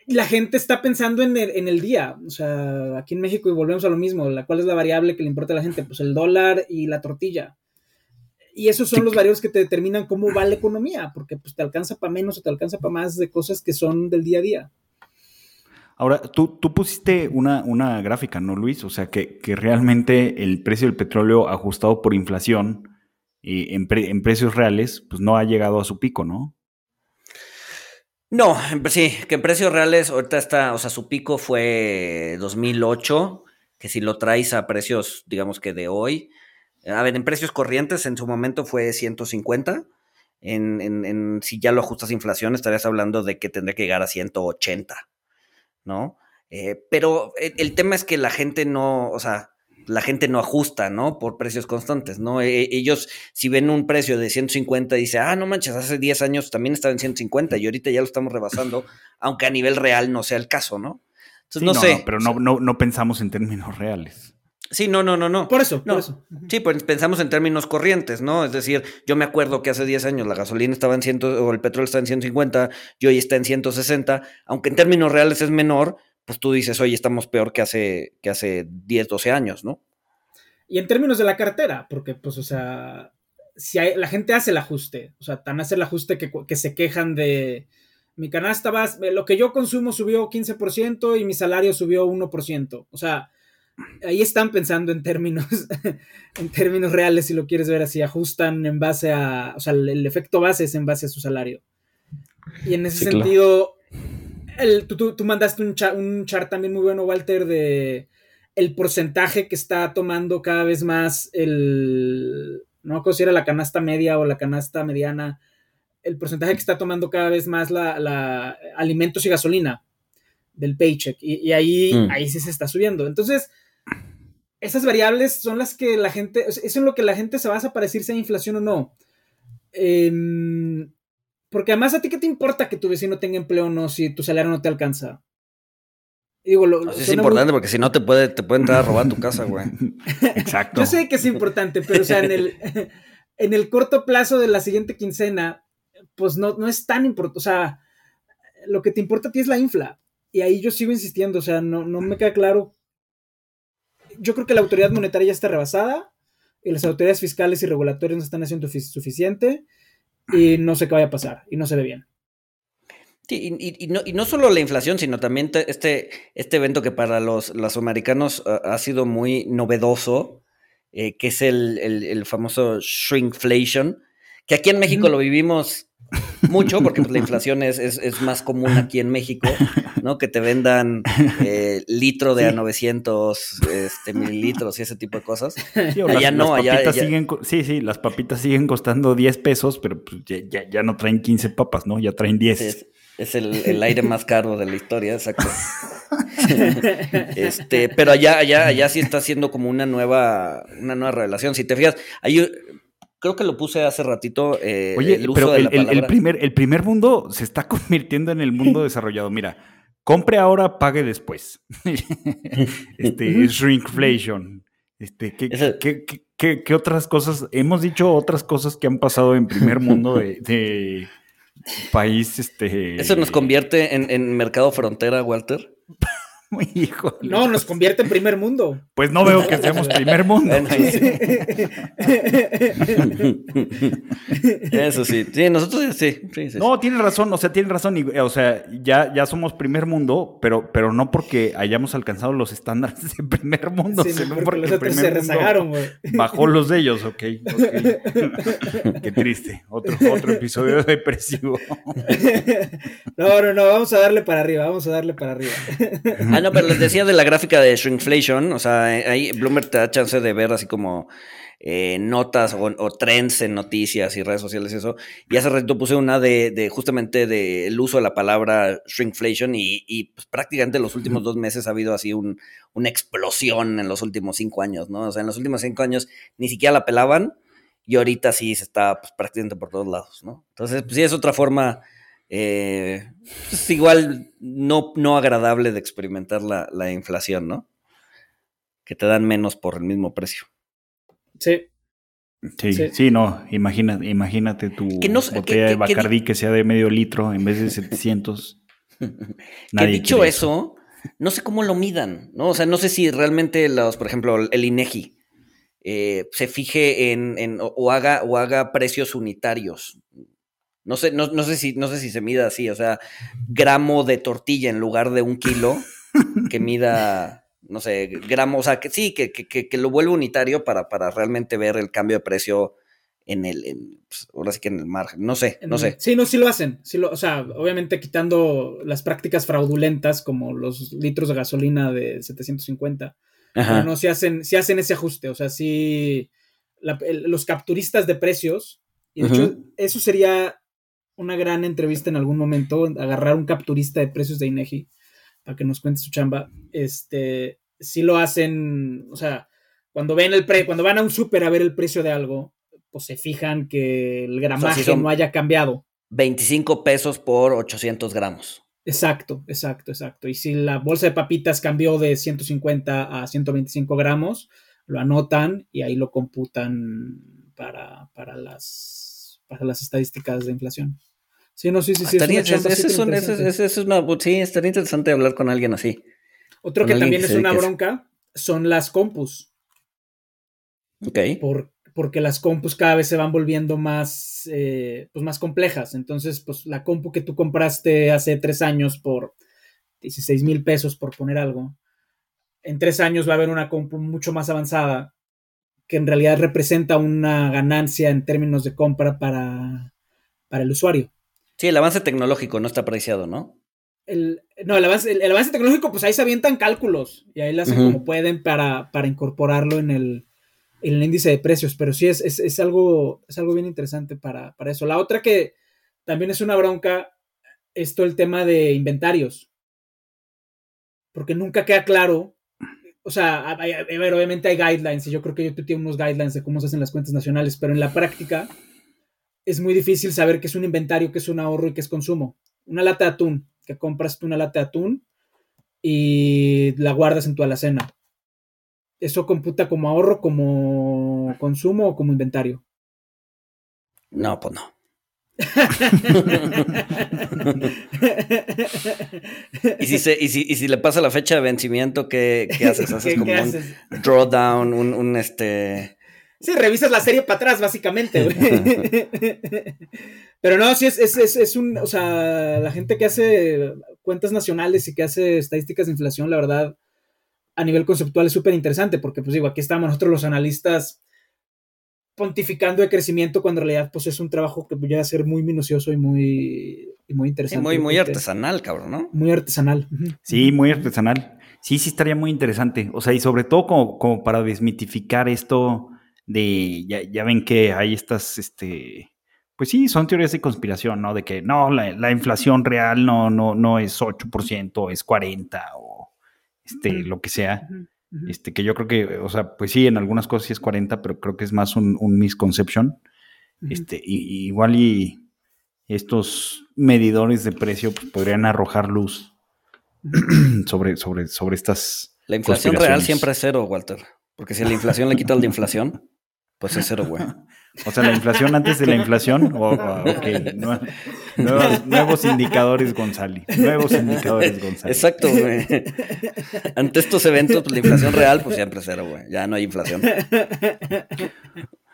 C: la gente está pensando en el, en el, día. O sea, aquí en México, y volvemos a lo mismo, la, ¿cuál es la variable que le importa a la gente? Pues el dólar y la tortilla. Y esos son los variables que te determinan cómo va la economía, porque pues te alcanza para menos o te alcanza para más de cosas que son del día a día.
B: Ahora, tú, tú pusiste una, una, gráfica, ¿no, Luis? O sea, que, realmente el precio del petróleo ajustado por inflación y en, en, precios reales, pues no ha llegado a su pico, ¿no?
D: No, sí, que en precios reales ahorita está, o sea, su pico fue 2008, que si lo traes a precios, digamos que de hoy, a ver, en precios corrientes en su momento fue 150. En, en, si ya lo ajustas a inflación, estarías hablando de que tendría que llegar a 180, ¿no? Eh, pero el, tema es que la gente no, o sea, la gente no ajusta, ¿no? Por precios constantes, ¿no? E, ellos, si ven un precio de 150, dice, ah, no manches, hace 10 años también estaba en 150 y ahorita ya lo estamos rebasando, aunque a nivel real no sea el caso, ¿no?
B: Entonces, no, sé. pero no, no, no pensamos en términos reales.
D: Sí, no, no, no, no.
C: Por eso, por eso.
D: Sí, pues pensamos en términos corrientes, ¿no? Es decir, yo me acuerdo que hace 10 años la gasolina estaba en 100 o el petróleo está en 150 y hoy está en 160, aunque en términos reales es menor, pues tú dices, oye, estamos peor que hace, que hace 10, 12 años, ¿no?
C: Y en términos de la cartera, porque pues, o sea, si hay, la gente hace el ajuste, o sea, tan hace el ajuste que, que se quejan de mi canasta va, lo que yo consumo subió 15% y mi salario subió 1%. O sea, ahí están pensando en términos, en términos reales, si lo quieres ver así, ajustan en base a, o sea, el, efecto base es en base a su salario. Y en ese sentido, tú, mandaste un, un chart también muy bueno, Walter, de el porcentaje que está tomando cada vez más el, no considera la canasta media o la canasta mediana, el porcentaje que está tomando cada vez más la, alimentos y gasolina del paycheck. Y, ahí, mm. ahí sí se está subiendo. Entonces, esas variables son las que la gente, eso es en lo que la gente se basa para decir si hay inflación o no. Em, porque además a ti qué te importa que tu vecino tenga empleo o no si tu salario no te alcanza.
D: Digo, lo, es importante porque si no te puede, te puede entrar a robar tu casa, güey.
C: Exacto. Yo sé que es importante, pero o sea, en el, en el corto plazo de la siguiente quincena, pues no, no es tan importante. O sea, lo que te importa a ti es la infla. Y ahí yo sigo insistiendo, o sea, no, no me queda claro yo creo que la autoridad monetaria ya está rebasada y las autoridades fiscales y regulatorias no están haciendo suficiente y no sé qué vaya a pasar y no se ve bien.
D: Sí, y, no, y, no, solo la inflación, sino también este, este evento que para los, los americanos ha sido muy novedoso, eh, que es el, el, el, famoso shrinkflation, que aquí en México lo vivimos mucho, porque pues, la inflación es, es, es, más común aquí en México, ¿no? Que te vendan eh, litro de a 900 este, mililitros y ese tipo de cosas.
B: Sí, allá no, allá, Siguen, sí, sí, las papitas siguen costando 10 pesos, pero pues, ya, ya, no traen 15 papas, ¿no? Ya traen 10.
D: es, el, el, aire más caro de la historia, exacto. este, pero allá, allá, allá sí está siendo como una nueva, una nueva revelación. Si te fijas, hay creo que lo puse hace ratito. Eh,
B: Oye, el pero el, primer, el primer mundo se está convirtiendo en el mundo desarrollado. Mira, compre ahora, pague después. este, shrinkflation. Este, ¿qué, qué, otras cosas? Hemos dicho otras cosas que han pasado en primer mundo de, país. Este...
D: Eso nos convierte en, en mercado frontera, Walter.
C: No, nos convierte en primer mundo.
B: Pues no veo que seamos primer mundo.
D: Eso sí. Sí, nosotros sí.
B: No, tiene razón, o sea, tiene razón. o sea, ya, ya somos primer mundo, pero, pero no porque hayamos alcanzado los estándares de primer mundo, sino porque, los otros se rezagaron, Bajó los de ellos, ok. okay. Qué triste. Otro, otro episodio depresivo.
C: no, no, no, vamos a darle para arriba, vamos a darle para arriba.
D: Ah, no, pero les decía de la gráfica de Shrinkflation, o sea, ahí Bloomberg te da chance de ver así como eh, notas o, trends en noticias y redes sociales y eso. Y hace rato puse una de, justamente del uso de la palabra shrinkflation y, pues, prácticamente en los últimos dos meses ha habido así un, una explosión en los últimos cinco años, ¿no? O sea, en los últimos cinco años ni siquiera la pelaban y ahorita sí se está pues, prácticamente por todos lados, ¿no? Entonces, pues sí es otra forma eh, es igual no, no agradable de experimentar la, inflación, ¿no? Que te dan menos por el mismo precio.
C: Sí.
B: Sí, sí, no, imagina, imagínate tu botella de Bacardí que, sea de medio litro en vez de 700.
D: que dicho eso, no sé cómo lo midan, ¿no? O sea, no sé si realmente los, por ejemplo, el INEGI eh, se fije en, en o, haga, o haga precios unitarios. No sé, no, sé si, no sé si se mida así, o sea, gramo de tortilla en lugar de un kilo, que mida, no sé, gramo, o sea, que sí, que, que, que lo vuelva unitario para, para realmente ver el cambio de precio en el, pues, ahora sí que en el margen, no sé, no sé.
C: Sí, no, sí lo hacen, sí lo, o sea, obviamente quitando las prácticas fraudulentas como los litros de gasolina de 750, pero no, si hacen, si hacen ese ajuste, o sea, sí, los capturistas de precios, y de hecho, eso sería una gran entrevista en algún momento, agarrar un capturista de precios de INEGI para que nos cuente su chamba. Este, si lo hacen, o sea, cuando ven el pre, cuando van a un súper a ver el precio de algo, pues se fijan que el gramaje no haya cambiado.
D: 25 pesos por 800 gramos.
C: Exacto, exacto, exacto. Y si la bolsa de papitas cambió de 150 a 125 gramos, lo anotan y ahí lo computan para, para las, para las estadísticas de inflación. Sí, no, sí, sí, sí.
D: Estaría, es una, sí, estaría interesante hablar con alguien así.
C: Otro que también es una bronca son las compus.
D: Ok.
C: Por, porque las compus cada vez se van volviendo más, eh, pues más complejas. Entonces, pues la compu que tú compraste hace tres años por 16 mil pesos, por poner algo, en tres años va a haber una compu mucho más avanzada que en realidad representa una ganancia en términos de compra para, para el usuario.
D: Sí, el avance tecnológico no está apreciado, ¿no?
C: El, no, el avance, el, avance tecnológico, pues ahí se avientan cálculos y ahí lo hacen como pueden para, para incorporarlo en el, el, índice de precios, pero sí es, es, algo, es algo bien interesante para, para, eso. La otra que también es una bronca es todo el tema de inventarios, porque nunca queda claro, o sea, obviamente hay guidelines y yo creo que yo tengo unos guidelines de cómo se hacen las cuentas nacionales, pero en la práctica es muy difícil saber qué es un inventario, qué es un ahorro y qué es consumo. Una lata de atún, que compras tú una lata de atún y la guardas en tu alacena. ¿Eso computa como ahorro, como consumo o como inventario?
D: No, pues no. ¿Y, si y, si, le pasa la fecha de vencimiento, ¿qué, haces? ¿Haces como un drawdown, un, un este
C: Sí, revisas la serie para atrás, básicamente, Pero no, sí, es, es, un, o sea, la gente que hace cuentas nacionales y que hace estadísticas de inflación, la verdad, a nivel conceptual es súper interesante, porque pues digo, aquí estamos nosotros los analistas pontificando de crecimiento cuando en realidad pues es un trabajo que puede ser muy minucioso y muy, y muy interesante.
D: muy, muy artesanal, cabrón, ¿no?
C: Muy artesanal.
B: Sí, muy artesanal. Sí, sí estaría muy interesante. O sea, y sobre todo como, como para desmitificar esto de, ya, ya, ven que hay estas, este, pues sí, son teorías de conspiración, ¿no? De que no, la, la inflación real no, no, no es 8%, es 40% o este, lo que sea. Este, que yo creo que, o sea, pues sí, en algunas cosas sí es 40, pero creo que es más un, un misconception. Este, y, igual y estos medidores de precio pues, podrían arrojar luz sobre, sobre, sobre estas.
D: La inflación real siempre es cero, Walter. Porque si la inflación le quita el de inflación, pues es cero, güey.
B: O sea, la inflación antes de la inflación. O, ok, nuevos, nuevos, indicadores, González. Nuevos indicadores, González.
D: Exacto, güey. Ante estos eventos, pues la inflación real, pues siempre cero, güey. Ya no hay inflación.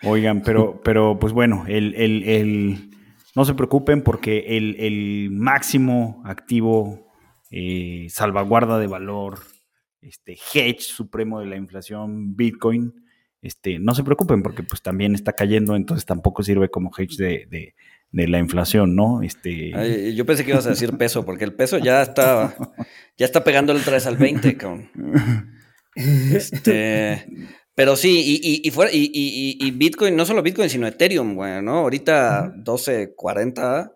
B: Oigan, pero, pero pues bueno, el, el, el no se preocupen porque el, el máximo activo eh, salvaguarda de valor, este hedge supremo de la inflación, Bitcoin, este, no se preocupen porque pues también está cayendo, entonces tampoco sirve como hedge de, la inflación, ¿no? Este...
D: yo pensé que ibas a decir peso, porque el peso ya está, ya está pegándole otra vez al 20, cabrón. Este, pero sí, y, y, fuera, y, Bitcoin, no solo Bitcoin, sino Ethereum, güey, ¿no? Ahorita 12.40,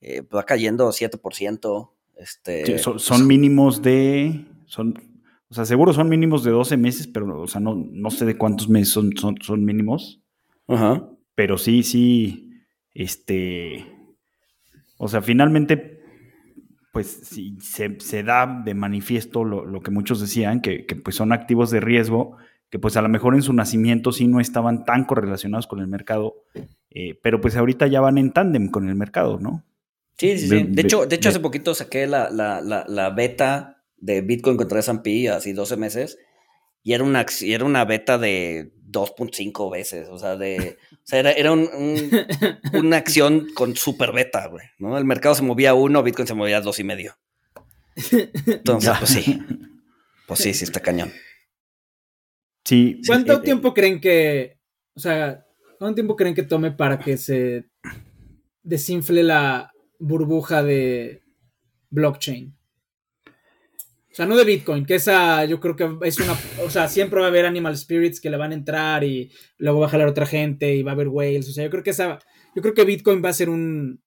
D: eh, va cayendo 7%. Este,
B: son, mínimos de. Son, o sea, seguro son mínimos de 12 meses, pero, o sea, no, no sé de cuántos meses son, son, mínimos.
D: Ajá.
B: Pero sí, sí. Este. O sea, finalmente, pues sí, se, da de manifiesto lo, que muchos decían, que, pues son activos de riesgo, que pues a lo mejor en su nacimiento sí no estaban tan correlacionados con el mercado, eh, pero pues ahorita ya van en tándem con el mercado, ¿no?
D: Sí, sí, sí. De, hecho, de hecho hace poquito saqué la, la, la, beta de Bitcoin contra S&P, así 12 meses, y era una, era una beta de 2.5 veces, o sea, de, o sea era, era un, una acción con super beta, güey, ¿no? El mercado se movía uno, Bitcoin se movía dos y medio. Entonces, pues sí, pues sí, sí está cañón.
B: Sí.
C: ¿Cuánto eh, tiempo creen que, o sea, cuánto tiempo creen que tome para que se desinfle la, burbuja de blockchain. O sea, no de Bitcoin, que esa yo creo que es una, o sea, siempre va a haber animal spirits que le van a entrar y luego va a jalar otra gente y va a haber whales. O sea, yo creo que esa, yo creo que Bitcoin va a ser un,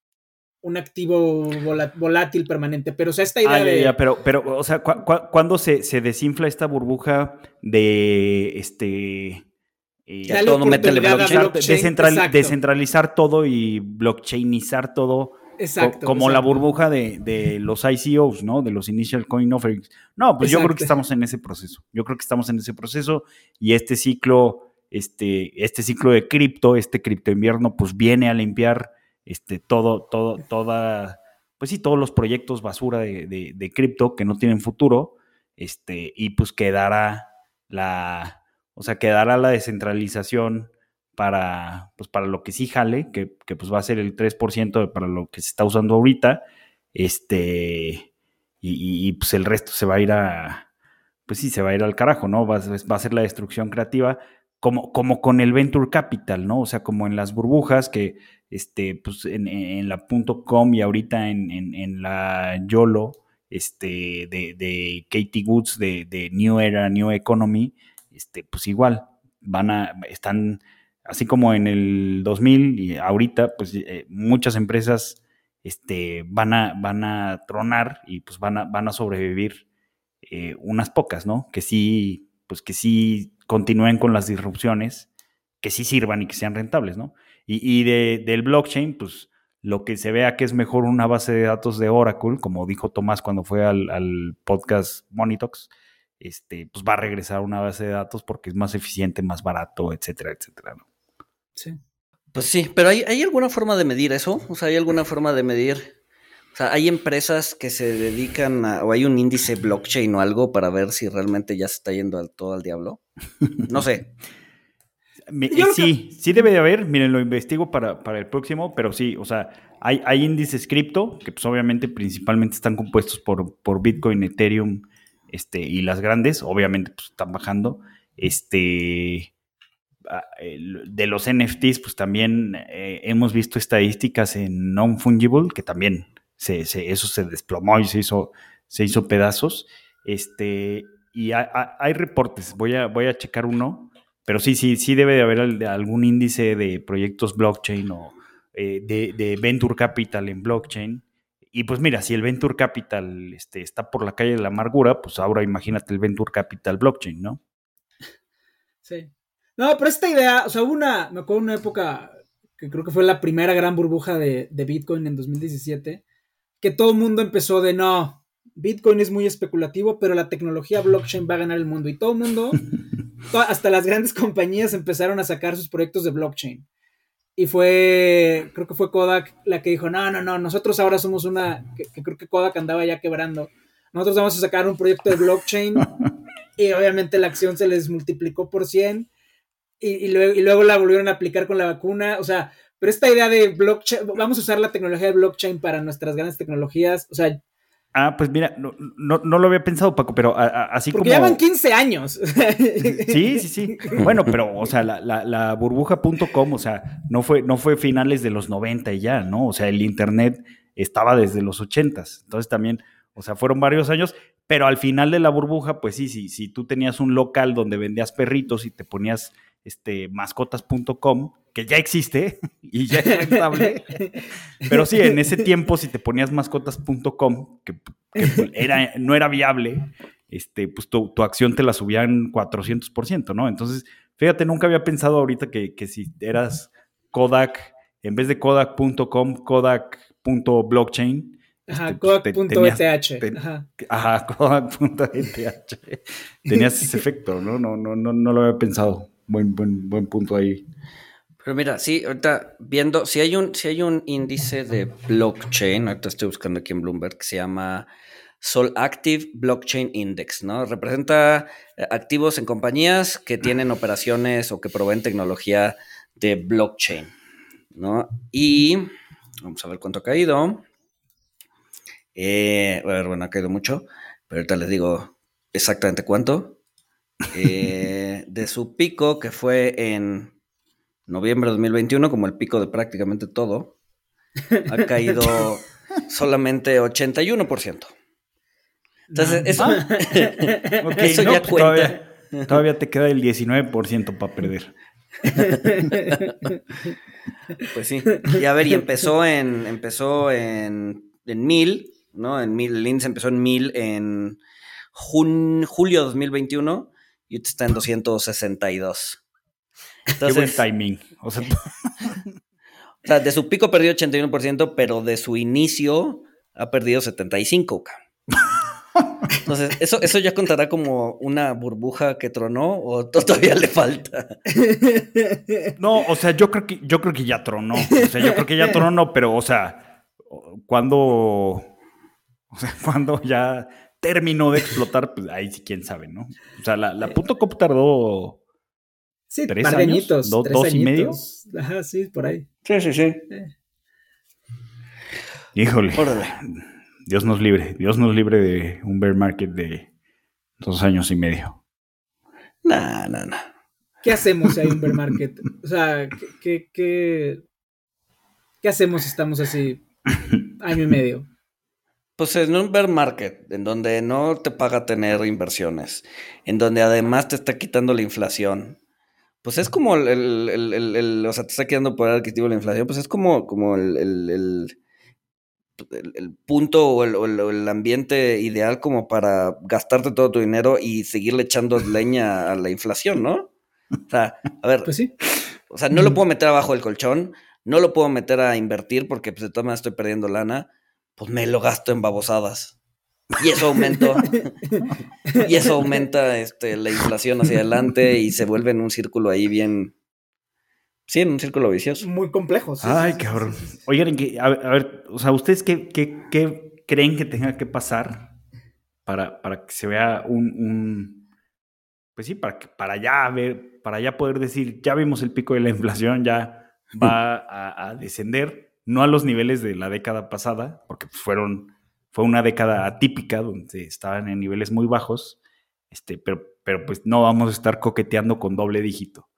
C: un activo volátil permanente. Pero, o sea, esta idea ah, de.
B: pero, pero, o sea, ¿cuándo se, se, desinfla esta burbuja de este.
D: Eh, todo
B: descentralizar todo y blockchainizar todo
C: Exacto.
B: como la burbuja de, los ICOs, ¿no? De los Initial Coin Offerings. No, pues yo creo que estamos en ese proceso. Yo creo que estamos en ese proceso y este ciclo, este, este ciclo de cripto, este cripto invierno, pues viene a limpiar este, todo, todo, toda, pues sí, todos los proyectos basura de, de cripto que no tienen futuro, este, y pues quedará la, o sea, quedará la descentralización para, pues para lo que sí jale, que, pues va a ser el 3% para lo que se está usando ahorita, este, y, pues el resto se va a ir a, pues sí, se va a ir al carajo, ¿no? Va, va a ser la destrucción creativa, como, como con el Venture Capital, ¿no? O sea, como en las burbujas que, este, pues en, la .com y ahorita en, en, la YOLO, este, de, de Katie Woods, de, de New Era, New Economy, este, pues igual, van a, están así como en el 2000 y ahorita, pues eh, muchas empresas este, van, a, van a tronar y pues van a, van a sobrevivir eh, unas pocas, ¿no? Que sí, pues que sí continúen con las disrupciones, que sí sirvan y que sean rentables, ¿no? Y, de, del blockchain, pues lo que se vea que es mejor una base de datos de Oracle, como dijo Tomás cuando fue al, al podcast Monitox, este, pues va a regresar a una base de datos porque es más eficiente, más barato, etcétera, etcétera, ¿no?
C: Sí.
D: Pues sí, pero ¿hay, ¿hay alguna forma de medir eso? O sea, ¿hay alguna forma de medir? O sea, ¿hay empresas que se dedican a, o hay un índice blockchain o algo para ver si realmente ya se está yendo al, todo al diablo? No sé.
B: sí, sí debe de haber, miren, lo investigo para, para, el próximo, pero sí, o sea, hay, hay índices cripto que pues obviamente principalmente están compuestos por, por Bitcoin, Ethereum este, y las grandes, obviamente, pues, están bajando. Este, de los NFTs, pues también eh, hemos visto estadísticas en non-fungible, que también se, eso se desplomó y se hizo, se hizo pedazos. Este, y hay, reportes, voy a, voy a checar uno, pero sí, sí, sí debe de haber algún índice de proyectos blockchain o eh, de, venture capital en blockchain. Y pues mira, si el venture capital este, está por la calle de la amargura, pues ahora imagínate el venture capital blockchain, ¿no?
C: Sí. No, pero esta idea, o sea, hubo una, me acuerdo una época que creo que fue la primera gran burbuja de, de Bitcoin en 2017, que todo el mundo empezó de no, Bitcoin es muy especulativo, pero la tecnología blockchain va a ganar el mundo. Y todo el mundo, hasta las grandes compañías empezaron a sacar sus proyectos de blockchain. Y fue, creo que fue Kodak la que dijo, no, no, no, nosotros ahora somos una, que, creo que Kodak andaba ya quebrando. Nosotros vamos a sacar un proyecto de blockchain y obviamente la acción se les multiplicó por 100 y, luego, y luego la volvieron a aplicar con la vacuna. O sea, pero esta idea de blockchain, vamos a usar la tecnología de blockchain para nuestras grandes tecnologías, o sea...
B: Ah, pues mira, no, no, lo había pensado, Paco, pero así
C: Porque
B: como...
C: llevan 15 años.
B: Sí, sí, sí. Bueno, pero, o sea, la, la, la burbuja.com, o sea, no fue, no fue finales de los 90 y ya, ¿no? O sea, el Internet estaba desde los 80. Entonces también, o sea, fueron varios años, pero al final de la burbuja, pues sí, sí, si tú tenías un local donde vendías perritos y te ponías este, mascotas.com, que ya existe y ya es rentable. Pero sí, en ese tiempo, si te ponías mascotas.com, que, era, no era viable, este, pues tu, acción te la subían 400%, ¿no? Entonces, fíjate, nunca había pensado ahorita que, si eras Kodak, en vez de Kodak.com, Kodak.blockchain.
C: Ajá, este, Kodak.eth.
B: Ajá, Kodak.eth. Tenías ese efecto, ¿no? No, no, no, no lo había pensado buen, buen, buen punto ahí.
D: Pero mira, sí, ahorita viendo, si hay un, si hay un índice de blockchain, ahorita estoy buscando aquí en Bloomberg, que se llama Sol Active Blockchain Index, ¿no? Representa eh, activos en compañías que tienen operaciones o que proveen tecnología de blockchain, ¿no? Y vamos a ver cuánto ha caído. Eh, a ver, bueno, ha caído mucho, pero ahorita les digo exactamente cuánto. Eh, de su pico, que fue en noviembre de 2021, como el pico de prácticamente todo, ha caído solamente 81%. Entonces, eso,
B: ah. ya pues cuenta. Todavía, te queda el 19% para perder.
D: Pues sí. Y a ver, y empezó en, empezó en, en mil, ¿no? En mil, el índice empezó en mil en julio de 2021 y está en 262.
B: Entonces, Qué buen timing. O sea,
D: o sea, de su pico perdió 81%, pero de su inicio ha perdido 75%. Entonces, ¿eso, ¿eso ya contará como una burbuja que tronó o todavía le falta?
B: No, o sea, yo creo que, yo creo que ya tronó. O sea, yo creo que ya tronó, pero, o sea, cuando. O sea, cuando ya terminó de explotar, pues ahí sí quién sabe, ¿no? O sea, la, la punto .cop tardó
C: sí, tres años, dos y medio. Ajá, sí, por ahí.
D: Sí, sí, sí.
B: Eh. Híjole. Dios nos libre, Dios nos libre de un bear market de dos años y medio.
D: Nah, nah, nah.
C: ¿Qué hacemos si hay un bear market? O sea, ¿qué, qué, qué hacemos si estamos así año y medio?
D: Pues en un bear market, en donde no te paga tener inversiones, en donde además te está quitando la inflación, pues es como el, el, el, el o sea, te está quedando por el adquisitivo la inflación, pues es como, como el, punto o el, ambiente ideal como para gastarte todo tu dinero y seguirle echando leña a la inflación, ¿no? O sea, a ver,
C: pues sí.
D: O sea, no lo puedo meter abajo del colchón, no lo puedo meter a invertir porque pues de todas maneras estoy perdiendo lana pues me lo gasto en babosadas. Y eso aumenta, y eso aumenta este, la inflación hacia adelante y se vuelve en un círculo ahí bien, sí, en un círculo vicioso.
C: Muy complejo.
B: Ay, cabrón. Oigan, a, ver, o sea, ¿ustedes qué, creen que tenga que pasar para, para que se vea un, pues sí, para, que, para ya ver, para ya poder decir, ya vimos el pico de la inflación, ya va a descender no a los niveles de la década pasada, porque pues, fueron fue una década atípica donde estaban en niveles muy bajos, este, pero, pero pues no vamos a estar coqueteando con doble dígito.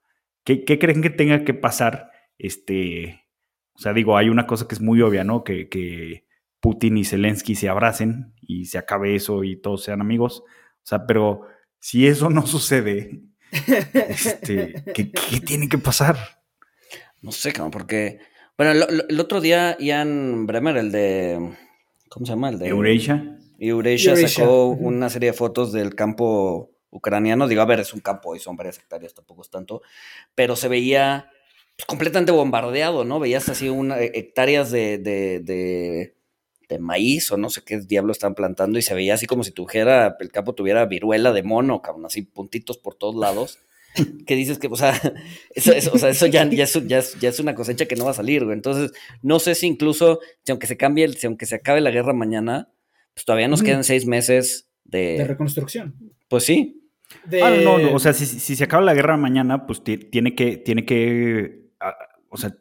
B: ¿Qué, qué creen que tenga que pasar? Este, o sea, digo, hay una cosa que es muy obvia, ¿no? Que, que Putin y Zelensky se abracen y se acabe eso y todos sean amigos. O sea, pero si eso no sucede, este, ¿qué, ¿qué, tiene que pasar?
D: No sé, cómo, porque. Bueno, el, el, otro día Ian Bremer, el de. ¿Cómo se llama? El de.
B: Eurasia.
D: Eurasia, sacó una serie de fotos del campo ucraniano. Digo, a ver, es un campo y son varias hectáreas, tampoco es tanto. Pero se veía pues, completamente bombardeado, ¿no? Veías así una, hectáreas de, de, de, de, maíz o no sé qué diablo están plantando y se veía así como si tuviera, el campo tuviera viruela de mono, cabrón, así puntitos por todos lados. Que dices que, o sea, eso, eso, o sea, eso ya, ya, es, ya, es, ya, es, una cosecha que no va a salir, güey. Entonces, no sé si incluso, si aunque se cambie, si aunque se acabe la guerra mañana, pues todavía nos quedan seis meses de...
C: De reconstrucción.
D: Pues sí.
B: De... Ah, no, no, o sea, si, si, se acaba la guerra mañana, pues tiene que, tiene que, o sea,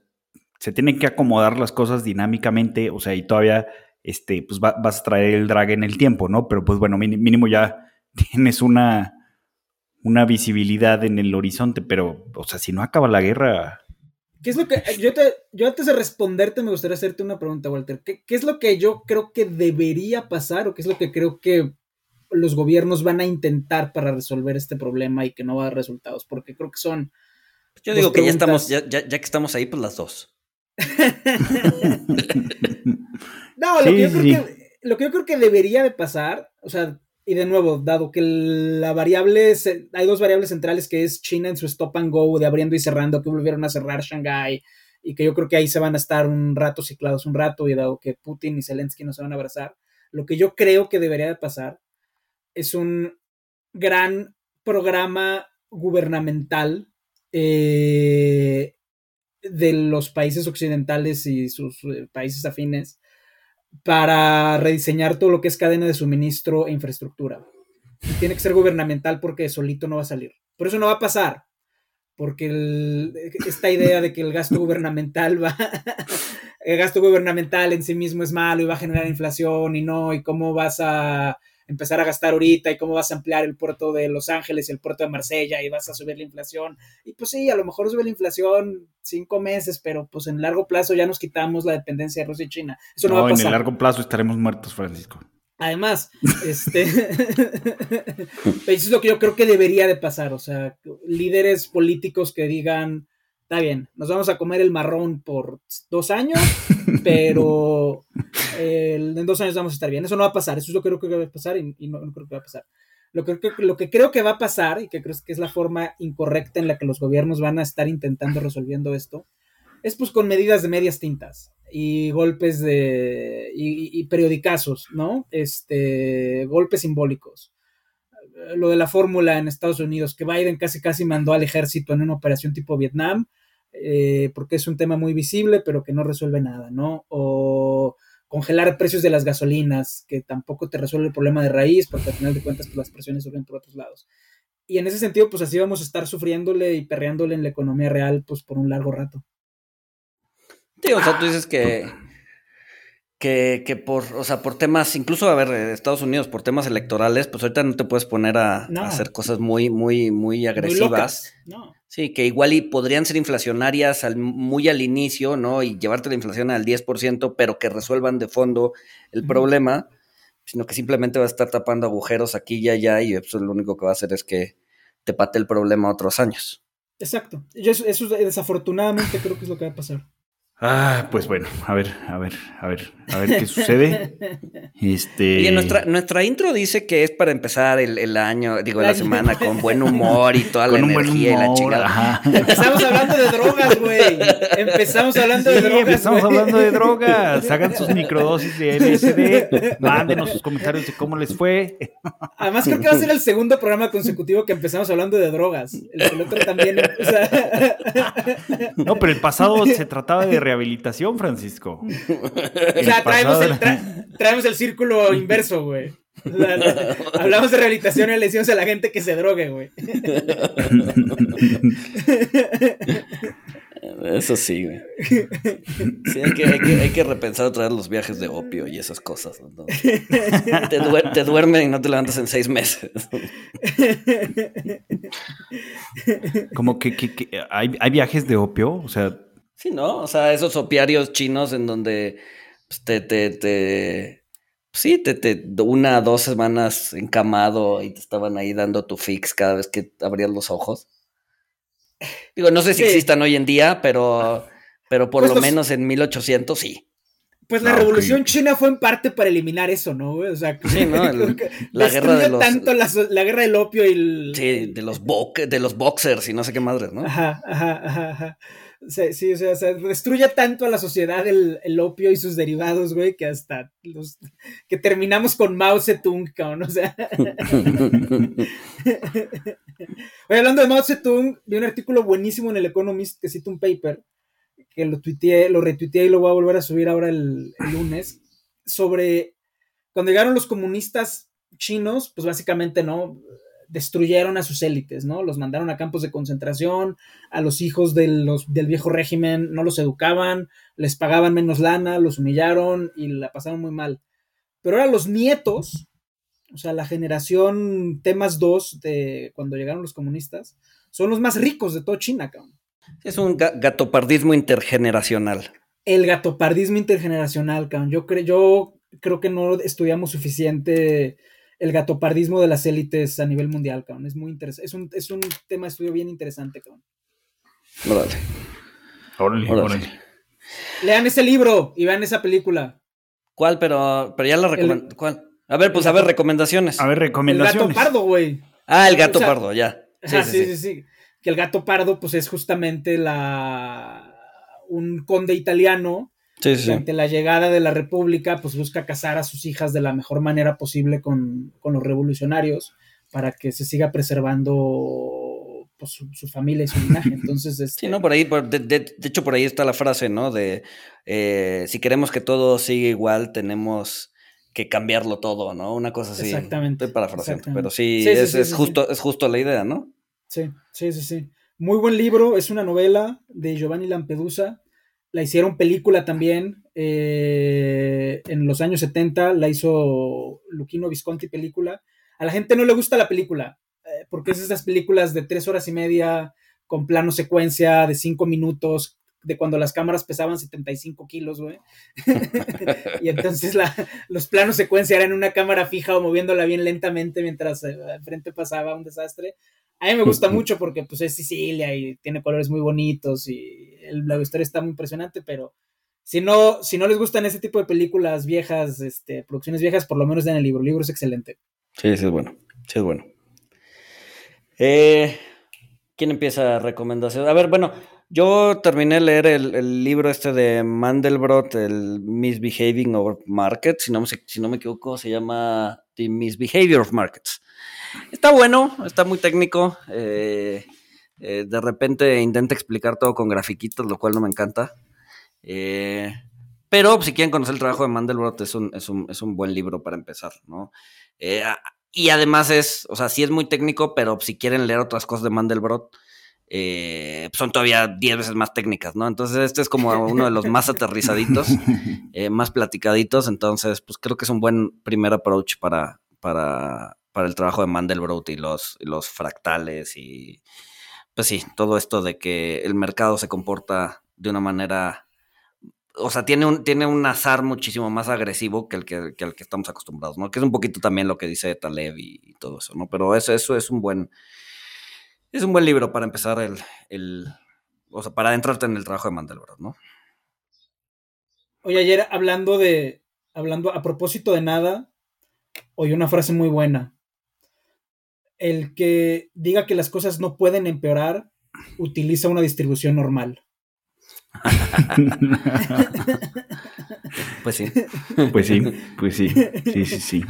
B: se tienen que acomodar las cosas dinámicamente, o sea, y todavía, este, pues va, vas a traer el drag en el tiempo, ¿no? Pero pues bueno, mínimo ya tienes una una visibilidad en el horizonte, pero, o sea, si no acaba la guerra.
C: ¿Qué es lo que. Yo, te, yo antes de responderte, me gustaría hacerte una pregunta, Walter. ¿Qué, ¿Qué, es lo que yo creo que debería pasar o qué es lo que creo que los gobiernos van a intentar para resolver este problema y que no va a dar resultados? Porque creo que son.
D: Yo digo que preguntas... ya estamos, ya, ya, que estamos ahí, pues las dos.
C: no, lo, sí, que yo creo sí. que, lo que yo creo que debería de pasar, o sea, y de nuevo, dado que la variable, hay dos variables centrales que es China en su stop and go de abriendo y cerrando, que volvieron a cerrar Shanghai y que yo creo que ahí se van a estar un rato ciclados, un rato, y dado que Putin y Zelensky no se van a abrazar, lo que yo creo que debería de pasar es un gran programa gubernamental eh, de los países occidentales y sus eh, países afines para rediseñar todo lo que es cadena de suministro e infraestructura. Y tiene que ser gubernamental porque solito no va a salir. Por eso no va a pasar. Porque esta idea de que el gasto gubernamental va, el gasto gubernamental en sí mismo es malo y va a generar inflación y no, y cómo vas a empezar a gastar ahorita y cómo vas a ampliar el puerto de Los Ángeles y el puerto de Marsella y vas a subir la inflación. Y pues sí, a lo mejor sube la inflación cinco meses, pero pues en largo plazo ya nos quitamos la dependencia de Rusia y China. Eso no, no va a pasar.
B: en el largo plazo estaremos muertos, Francisco.
C: Además, este, eso es lo que yo creo que debería de pasar, o sea, líderes políticos que digan, está bien, nos vamos a comer el marrón por dos años, pero en dos años vamos a estar bien. Eso no va a pasar, eso es lo que creo que va a pasar y, no, creo que va a pasar. Lo que, lo que creo que va a pasar y que creo que es la forma incorrecta en la que los gobiernos van a estar intentando resolviendo esto, es pues con medidas de medias tintas y golpes de y, y periodicazos, ¿no? Este, golpes simbólicos. Lo de la fórmula en Estados Unidos, que Biden casi casi mandó al ejército en una operación tipo Vietnam, eh, porque es un tema muy visible, pero que no resuelve nada, ¿no? O congelar precios de las gasolinas, que tampoco te resuelve el problema de raíz, porque al final de cuentas pues, las presiones suben por otros lados. Y en ese sentido, pues así vamos a estar sufriéndole y perreándole en la economía real, pues por un largo rato.
D: Sí, o sea, tú dices que, que, que por, o sea, por temas, incluso, a ver, Estados Unidos, por temas electorales, pues ahorita no te puedes poner a, no. a hacer cosas muy, muy, muy agresivas.
C: Muy no.
D: Sí, que igual y podrían ser inflacionarias al, muy al inicio, ¿no? Y llevarte la inflación al 10%, pero que resuelvan de fondo el uh -huh. problema, sino que simplemente va a estar tapando agujeros aquí y allá y eso lo único que va a hacer es que te pate el problema otros años.
C: Exacto. Yo eso, eso desafortunadamente creo que es lo que va a pasar.
B: Ah, pues bueno, a ver, a ver, a ver, a ver qué sucede. Este.
D: Oye, nuestra, nuestra intro dice que es para empezar el, el año, digo, la semana con buen humor y toda
B: con
D: la
B: un buen
D: energía
B: humor,
D: y la chingada.
B: ajá.
C: Empezamos hablando de drogas, güey. Empezamos hablando de drogas.
B: empezamos hablando de drogas. Hagan sus microdosis de LSD. Mándenos sus comentarios de cómo les fue.
C: Además, creo que va a ser el segundo programa consecutivo que empezamos hablando de drogas. El, el otro también. O sea,
B: No, pero el pasado se trataba de rehabilitación, Francisco.
C: o sea traemos, el, tra traemos el círculo inverso, güey. O sea, hablamos de rehabilitación y le decimos a la gente que se drogue, güey.
D: Eso sí, güey. Sí, hay que, hay, que, hay que, repensar otra vez los viajes de opio y esas cosas. ¿no? Te, duer te, duermen y no te levantas en seis meses.
B: Como que, que, que hay, hay, viajes de opio, o sea.
D: Sí, ¿no? O sea, esos opiarios chinos en donde pues, te, te, te, sí, te, te, una, dos semanas encamado y te estaban ahí dando tu fix cada vez que abrías los ojos. Digo, no sé si sí. existan hoy en día, pero, pero por pues lo los, menos en 1800 sí.
C: Pues la
B: Ah,
C: revolución china fue en parte para eliminar eso, ¿no? O sea,
D: Sí, ¿no? El- la guerra de los-
C: tanto la, la guerra del opio y el...
D: Sí, de los, bo de los boxers y no sé qué madres, ¿no?
C: Ajá, ajá, ajá, ajá. Sí, sí, o sea, o sea, destruye tanto a la sociedad el, el opio y sus derivados, güey, que hasta los que terminamos con Mao Zedong, cabrón, o sea. Oye, hablando de Mao Zedong, vi un artículo buenísimo en el Economist que cita un paper, que lo tuiteé, lo retuiteé y lo voy a volver a subir ahora el, el lunes, sobre cuando llegaron los comunistas chinos, pues básicamente, ¿no? Destruyeron a sus élites, ¿no? Los mandaron a campos de concentración, a los hijos de los, del viejo régimen no los educaban, les pagaban menos lana, los humillaron y la pasaron muy mal. Pero ahora los nietos, o sea, la generación T más 2 de cuando llegaron los comunistas, son los más ricos de toda China, cabrón.
D: Es un ga gatopardismo intergeneracional.
C: El gatopardismo intergeneracional, cabrón. Yo, cre yo creo que no estudiamos suficiente el gatopardismo de las élites a nivel mundial, cabrón. Es muy interesante. Es un, es un tema de estudio bien interesante, cabrón.
D: Órale.
B: Órale,
D: Órale.
B: órale.
C: Lean ese libro y vean esa película.
D: ¿Cuál? Pero, pero ya la recomendé. ¿Cuál? A ver, pues a ver, recomendaciones.
B: A ver,
C: El gato
B: recomendaciones.
C: pardo, güey.
D: Ah, el gato
C: o sea,
D: pardo, ya. Sí, sí,
C: sí.
D: sí,
C: sí. Que el gato pardo, pues es justamente la un conde italiano
D: Sí, sí,
C: ante la llegada de la República, pues busca casar a sus hijas de la mejor manera posible con, con los revolucionarios para que se siga preservando pues, su, su familia y su linaje. Entonces, este,
D: Sí, ¿no? Por ahí, por- de, de- de hecho, por ahí está la frase, ¿no? De eh, si queremos que todo siga igual, tenemos que cambiarlo todo, ¿no? Una cosa así.
C: Exactamente,
D: Estoy parafraseando,
C: exactamente.
D: pero sí, es,
C: sí,
D: es justo, es justo la idea, ¿no?
C: Sí, sí, sí, sí. Muy buen libro, es una novela de Giovanni Lampedusa. La hicieron película también eh, en los años 70, la hizo Luquino Visconti película. A la gente no le gusta la película, eh, porque es esas películas de tres horas y media con plano secuencia de cinco minutos, de cuando las cámaras pesaban 75 kilos, güey. y entonces la, los planos secuencia eran una cámara fija o moviéndola bien lentamente mientras eh, al frente pasaba un desastre. A mí me gusta mucho porque pues es Sicilia y tiene colores muy bonitos y el- la historia está muy impresionante, pero si no, si no les gustan ese tipo de películas viejas, este, producciones viejas, por lo menos den el libro. El libro es excelente.
D: Sí, sí es bueno. Sí es bueno. Eh, ¿Quién empieza recomendación? A ver, bueno, yo terminé de leer el, el libro este de Mandelbrot, el Misbehaving of Markets, si no, si no me equivoco, se llama The Misbehavior of Markets. Está bueno, está muy técnico. eh, eh, de repente intenta explicar todo con grafiquitos, lo cual no me encanta. Eh, pero si quieren conocer el trabajo de Mandelbrot, es un, es un, es un buen libro para empezar, ¿no? Y además es, o sea, sí es muy técnico, pero si quieren leer otras cosas de Mandelbrot, son todavía 10 veces más técnicas, ¿no? Entonces este es como uno de los más aterrizaditos, más platicaditos, entonces pues creo que es un buen primer approach para, para, para el trabajo de Mandelbrot y los, los fractales y pues sí, todo esto de que el mercado se comporta de una manera o sea, tiene un, tiene un azar muchísimo más agresivo que el que, que el que estamos acostumbrados, ¿no? Que es un poquito también lo que dice Taleb y, y todo eso, ¿no? Pero eso, eso es un buen, es un buen libro para empezar el, el o sea, para adentrarte en el trabajo de Mandelbrot, ¿no?
C: Oye, ayer hablando de, hablando a propósito de nada, oí una frase muy buena. El que diga que las cosas no pueden empeorar, utiliza una distribución normal.
D: Pues sí.
B: Pues sí, pues sí. Sí, sí, sí.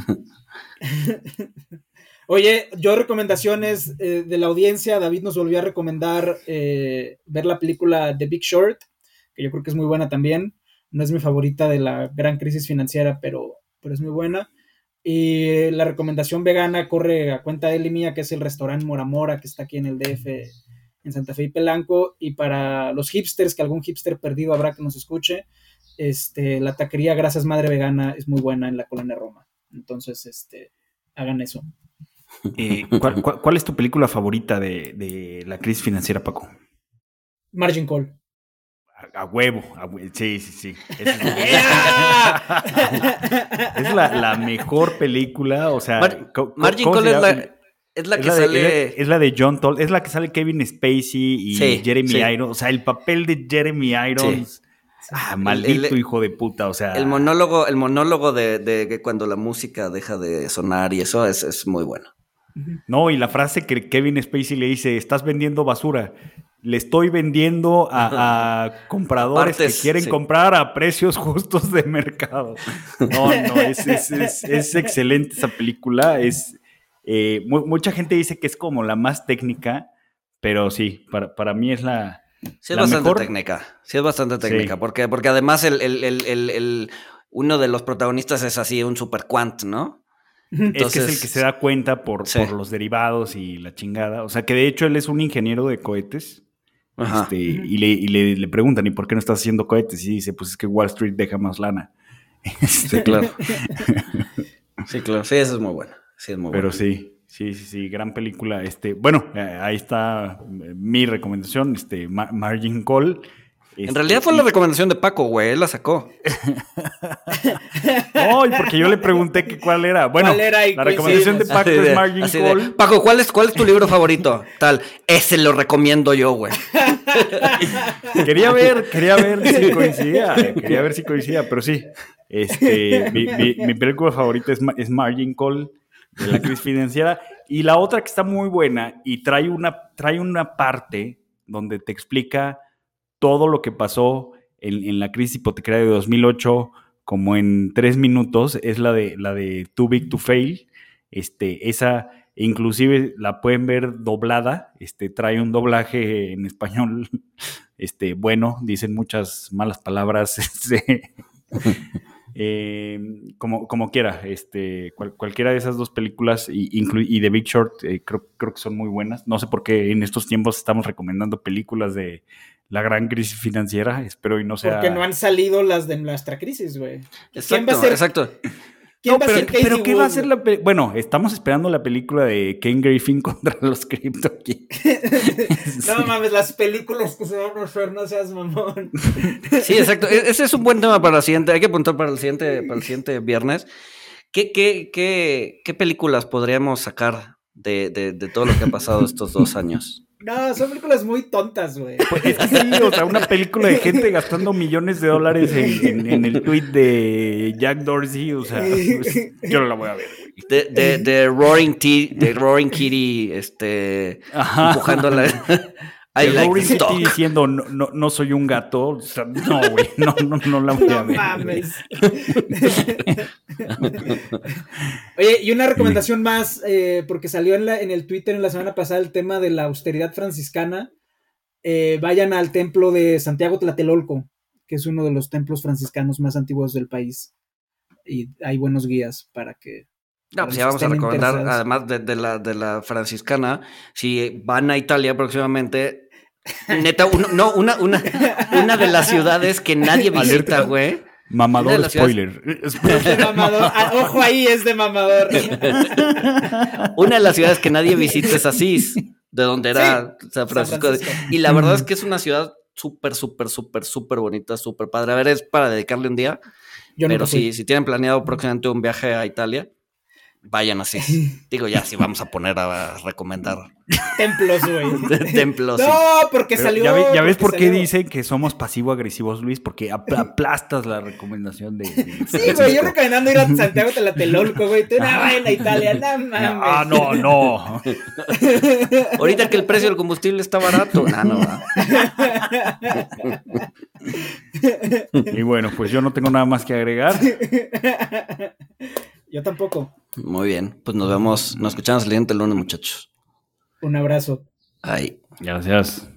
C: Oye, yo recomendaciones eh, de la audiencia, David nos volvió a recomendar eh, ver la película The Big Short, que yo creo que es muy buena también. No es mi favorita de la gran crisis financiera, pero, pero es muy buena. Y la recomendación vegana corre a cuenta de él y mía, que es el restaurante Mora Mora, que está aquí en el DF, en Santa Fe y Pelanco. Y para los hipsters, que algún hipster perdido habrá que nos escuche, este, la taquería Gracias Madre Vegana es muy buena en la colonia Roma. Entonces, este, hagan eso.
B: Eh, ¿cuál, cuál, cuál es tu película favorita de, de la crisis financiera, Paco?
C: Margin Call.
B: A, a huevo, a hue- sí, sí, sí. Es, es la, la mejor película, o sea...
D: Mar-
B: ¿cómo-
D: Margin Call es la, es la
B: Es
D: que
B: la
D: sale.
B: es la- es la de John Toll, es la que sale Kevin Spacey y
D: Sí,
B: Jeremy
D: sí.
B: Irons. O sea, el papel de Jeremy Irons. Ah, maldito
D: el-
B: hijo de puta. O sea,
D: El monólogo, el monólogo de, de cuando la música deja de sonar y eso es, es muy bueno.
B: no, y la frase que Kevin Spacey le dice: Estás vendiendo basura. Le estoy vendiendo a, a compradores
D: Partes,
B: que quieren
D: sí.
B: comprar a precios justos de mercado. No, no, es, es- es- es excelente esa película. Es, eh, mu- mucha gente dice que es como la más técnica, pero sí, para, para mí es la,
D: Sí, es
B: La
D: bastante
B: mejor-
D: técnica. Sí, es bastante técnica.
B: Sí.
D: Porque, porque además el, el- el- uno de los protagonistas es así, un super quant, ¿no?
B: es que es
D: Entonces-
B: el que se da cuenta por,
D: Sí.
B: por los derivados y la chingada. O sea, que de hecho él es un ingeniero de cohetes. Este, y le, y le- le preguntan, ¿y por qué no estás haciendo cohetes? Y dice, pues es que Wall Street deja más lana. Este,
D: Claro. sí, claro. Sí, eso es muy bueno. Sí, es muy
B: Pero
D: bueno.
B: sí, sí, sí, sí, gran película. Este, bueno, eh, ahí está eh, mi recomendación, este, Ma- Margin Call.
D: En
B: Este,
D: realidad fue
B: y-
D: la recomendación de Paco, güey. Él la sacó.
B: Ay, porque yo le pregunté que cuál era. Bueno,
C: ¿Cuál era? Y
B: la recomendación de. Paco
D: Así de-
B: es Margin
D: de,
B: Call.
D: Paco, ¿cuál es, ¿cuál es tu libro favorito? Tal. Ese lo recomiendo yo, güey.
B: Quería ver, quería ver si coincidía, eh, quería ver si coincidía, pero sí. Este, mi, mi- mi película favorita es, es Margin Call de la crisis financiera y la otra que está muy buena y trae una, trae una parte donde te explica todo lo que pasó en, en la crisis hipotecaria de 2008 como en tres minutos es la de la de Too Big to Fail. Este, esa inclusive la pueden ver doblada. Este, trae un doblaje en español. Este, bueno, dicen muchas malas palabras. este, eh, como, como quiera, este, cual- cualquiera de esas dos películas y, y The Big Short eh, creo, creo que son muy buenas. No sé por qué en estos tiempos estamos recomendando películas de la gran crisis financiera. Espero y no sea.
C: Porque no han salido las de nuestra crisis, güey. ¿Quién va
D: Exacto,
C: a ser,
D: exacto.
C: ¿quién
B: No,
C: va a
B: pero,
C: ser Casey
B: pero ¿qué va a ser la pe- Bueno, estamos esperando la película de Ken Griffin contra los Crypto
C: No mames, las películas que se van a hacer, no seas mamón.
D: Sí, exacto. E- Ese es un buen tema para la siguiente. Hay que apuntar para el siguiente, para el siguiente viernes. ¿Qué, qué, qué, qué películas podríamos sacar de, de- de todo lo que ha pasado estos dos años?
C: No, son películas muy tontas, güey.
B: Pues es que sí, o sea, una película de gente gastando millones de dólares en, en- en el tweet de Jack Dorsey, o sea, pues, yo no la voy a ver. güey.
D: De, de, de Roaring, T- de Roaring Kitty, este,
B: Ajá.
D: I
B: De
D: like
B: diciendo no, no, no soy un gato, o sea, no, güey, no, no, no la voy a
C: No
B: ver. güey.
C: mames. Oye, y una recomendación más, eh, porque salió en, la, en el Twitter en la semana pasada el tema de la austeridad franciscana. Eh, vayan al templo de Santiago Tlatelolco, que es uno de los templos franciscanos más antiguos del país. Y hay buenos guías para que.
D: No, pues ya vamos a recomendar, además de, de la, de la franciscana, si van a Italia próximamente, neta, uno- no, una, una, una de las ciudades que nadie visita, güey.
B: Mamador spoiler.
C: Es de mamador. Ah, ojo ahí, es de mamador.
D: Una de las ciudades que nadie visita es Asís, de donde era San Francisco.
C: Francisco.
D: Y la verdad es que es una ciudad súper, súper, súper, súper bonita, súper padre. A ver, es para dedicarle un día,
C: Yo
D: pero si, si tienen planeado próximamente un viaje a Italia, vayan así. Digo, ya, si vamos a poner a recomendar
C: Templos, güey.
D: templos.
C: No, porque
B: Pero
C: salió.
B: ya, ve- ya ves
C: porque
B: por qué dicen que somos pasivo-agresivos, Luis, porque ap- aplastas la recomendación de. de
C: Sí, güey, yo recomendando ir a Santiago Tlatelolco, güey. Tú no vayan a Italia, no mames.
B: Ah, no, no.
D: Ahorita que el precio del combustible está barato. No, no, va.
B: Y bueno, pues yo no tengo nada más que agregar.
C: Yo tampoco.
D: Muy bien. Pues nos vemos, nos escuchamos el siguiente lunes, muchachos.
C: Un abrazo.
D: Ahí.
B: Gracias.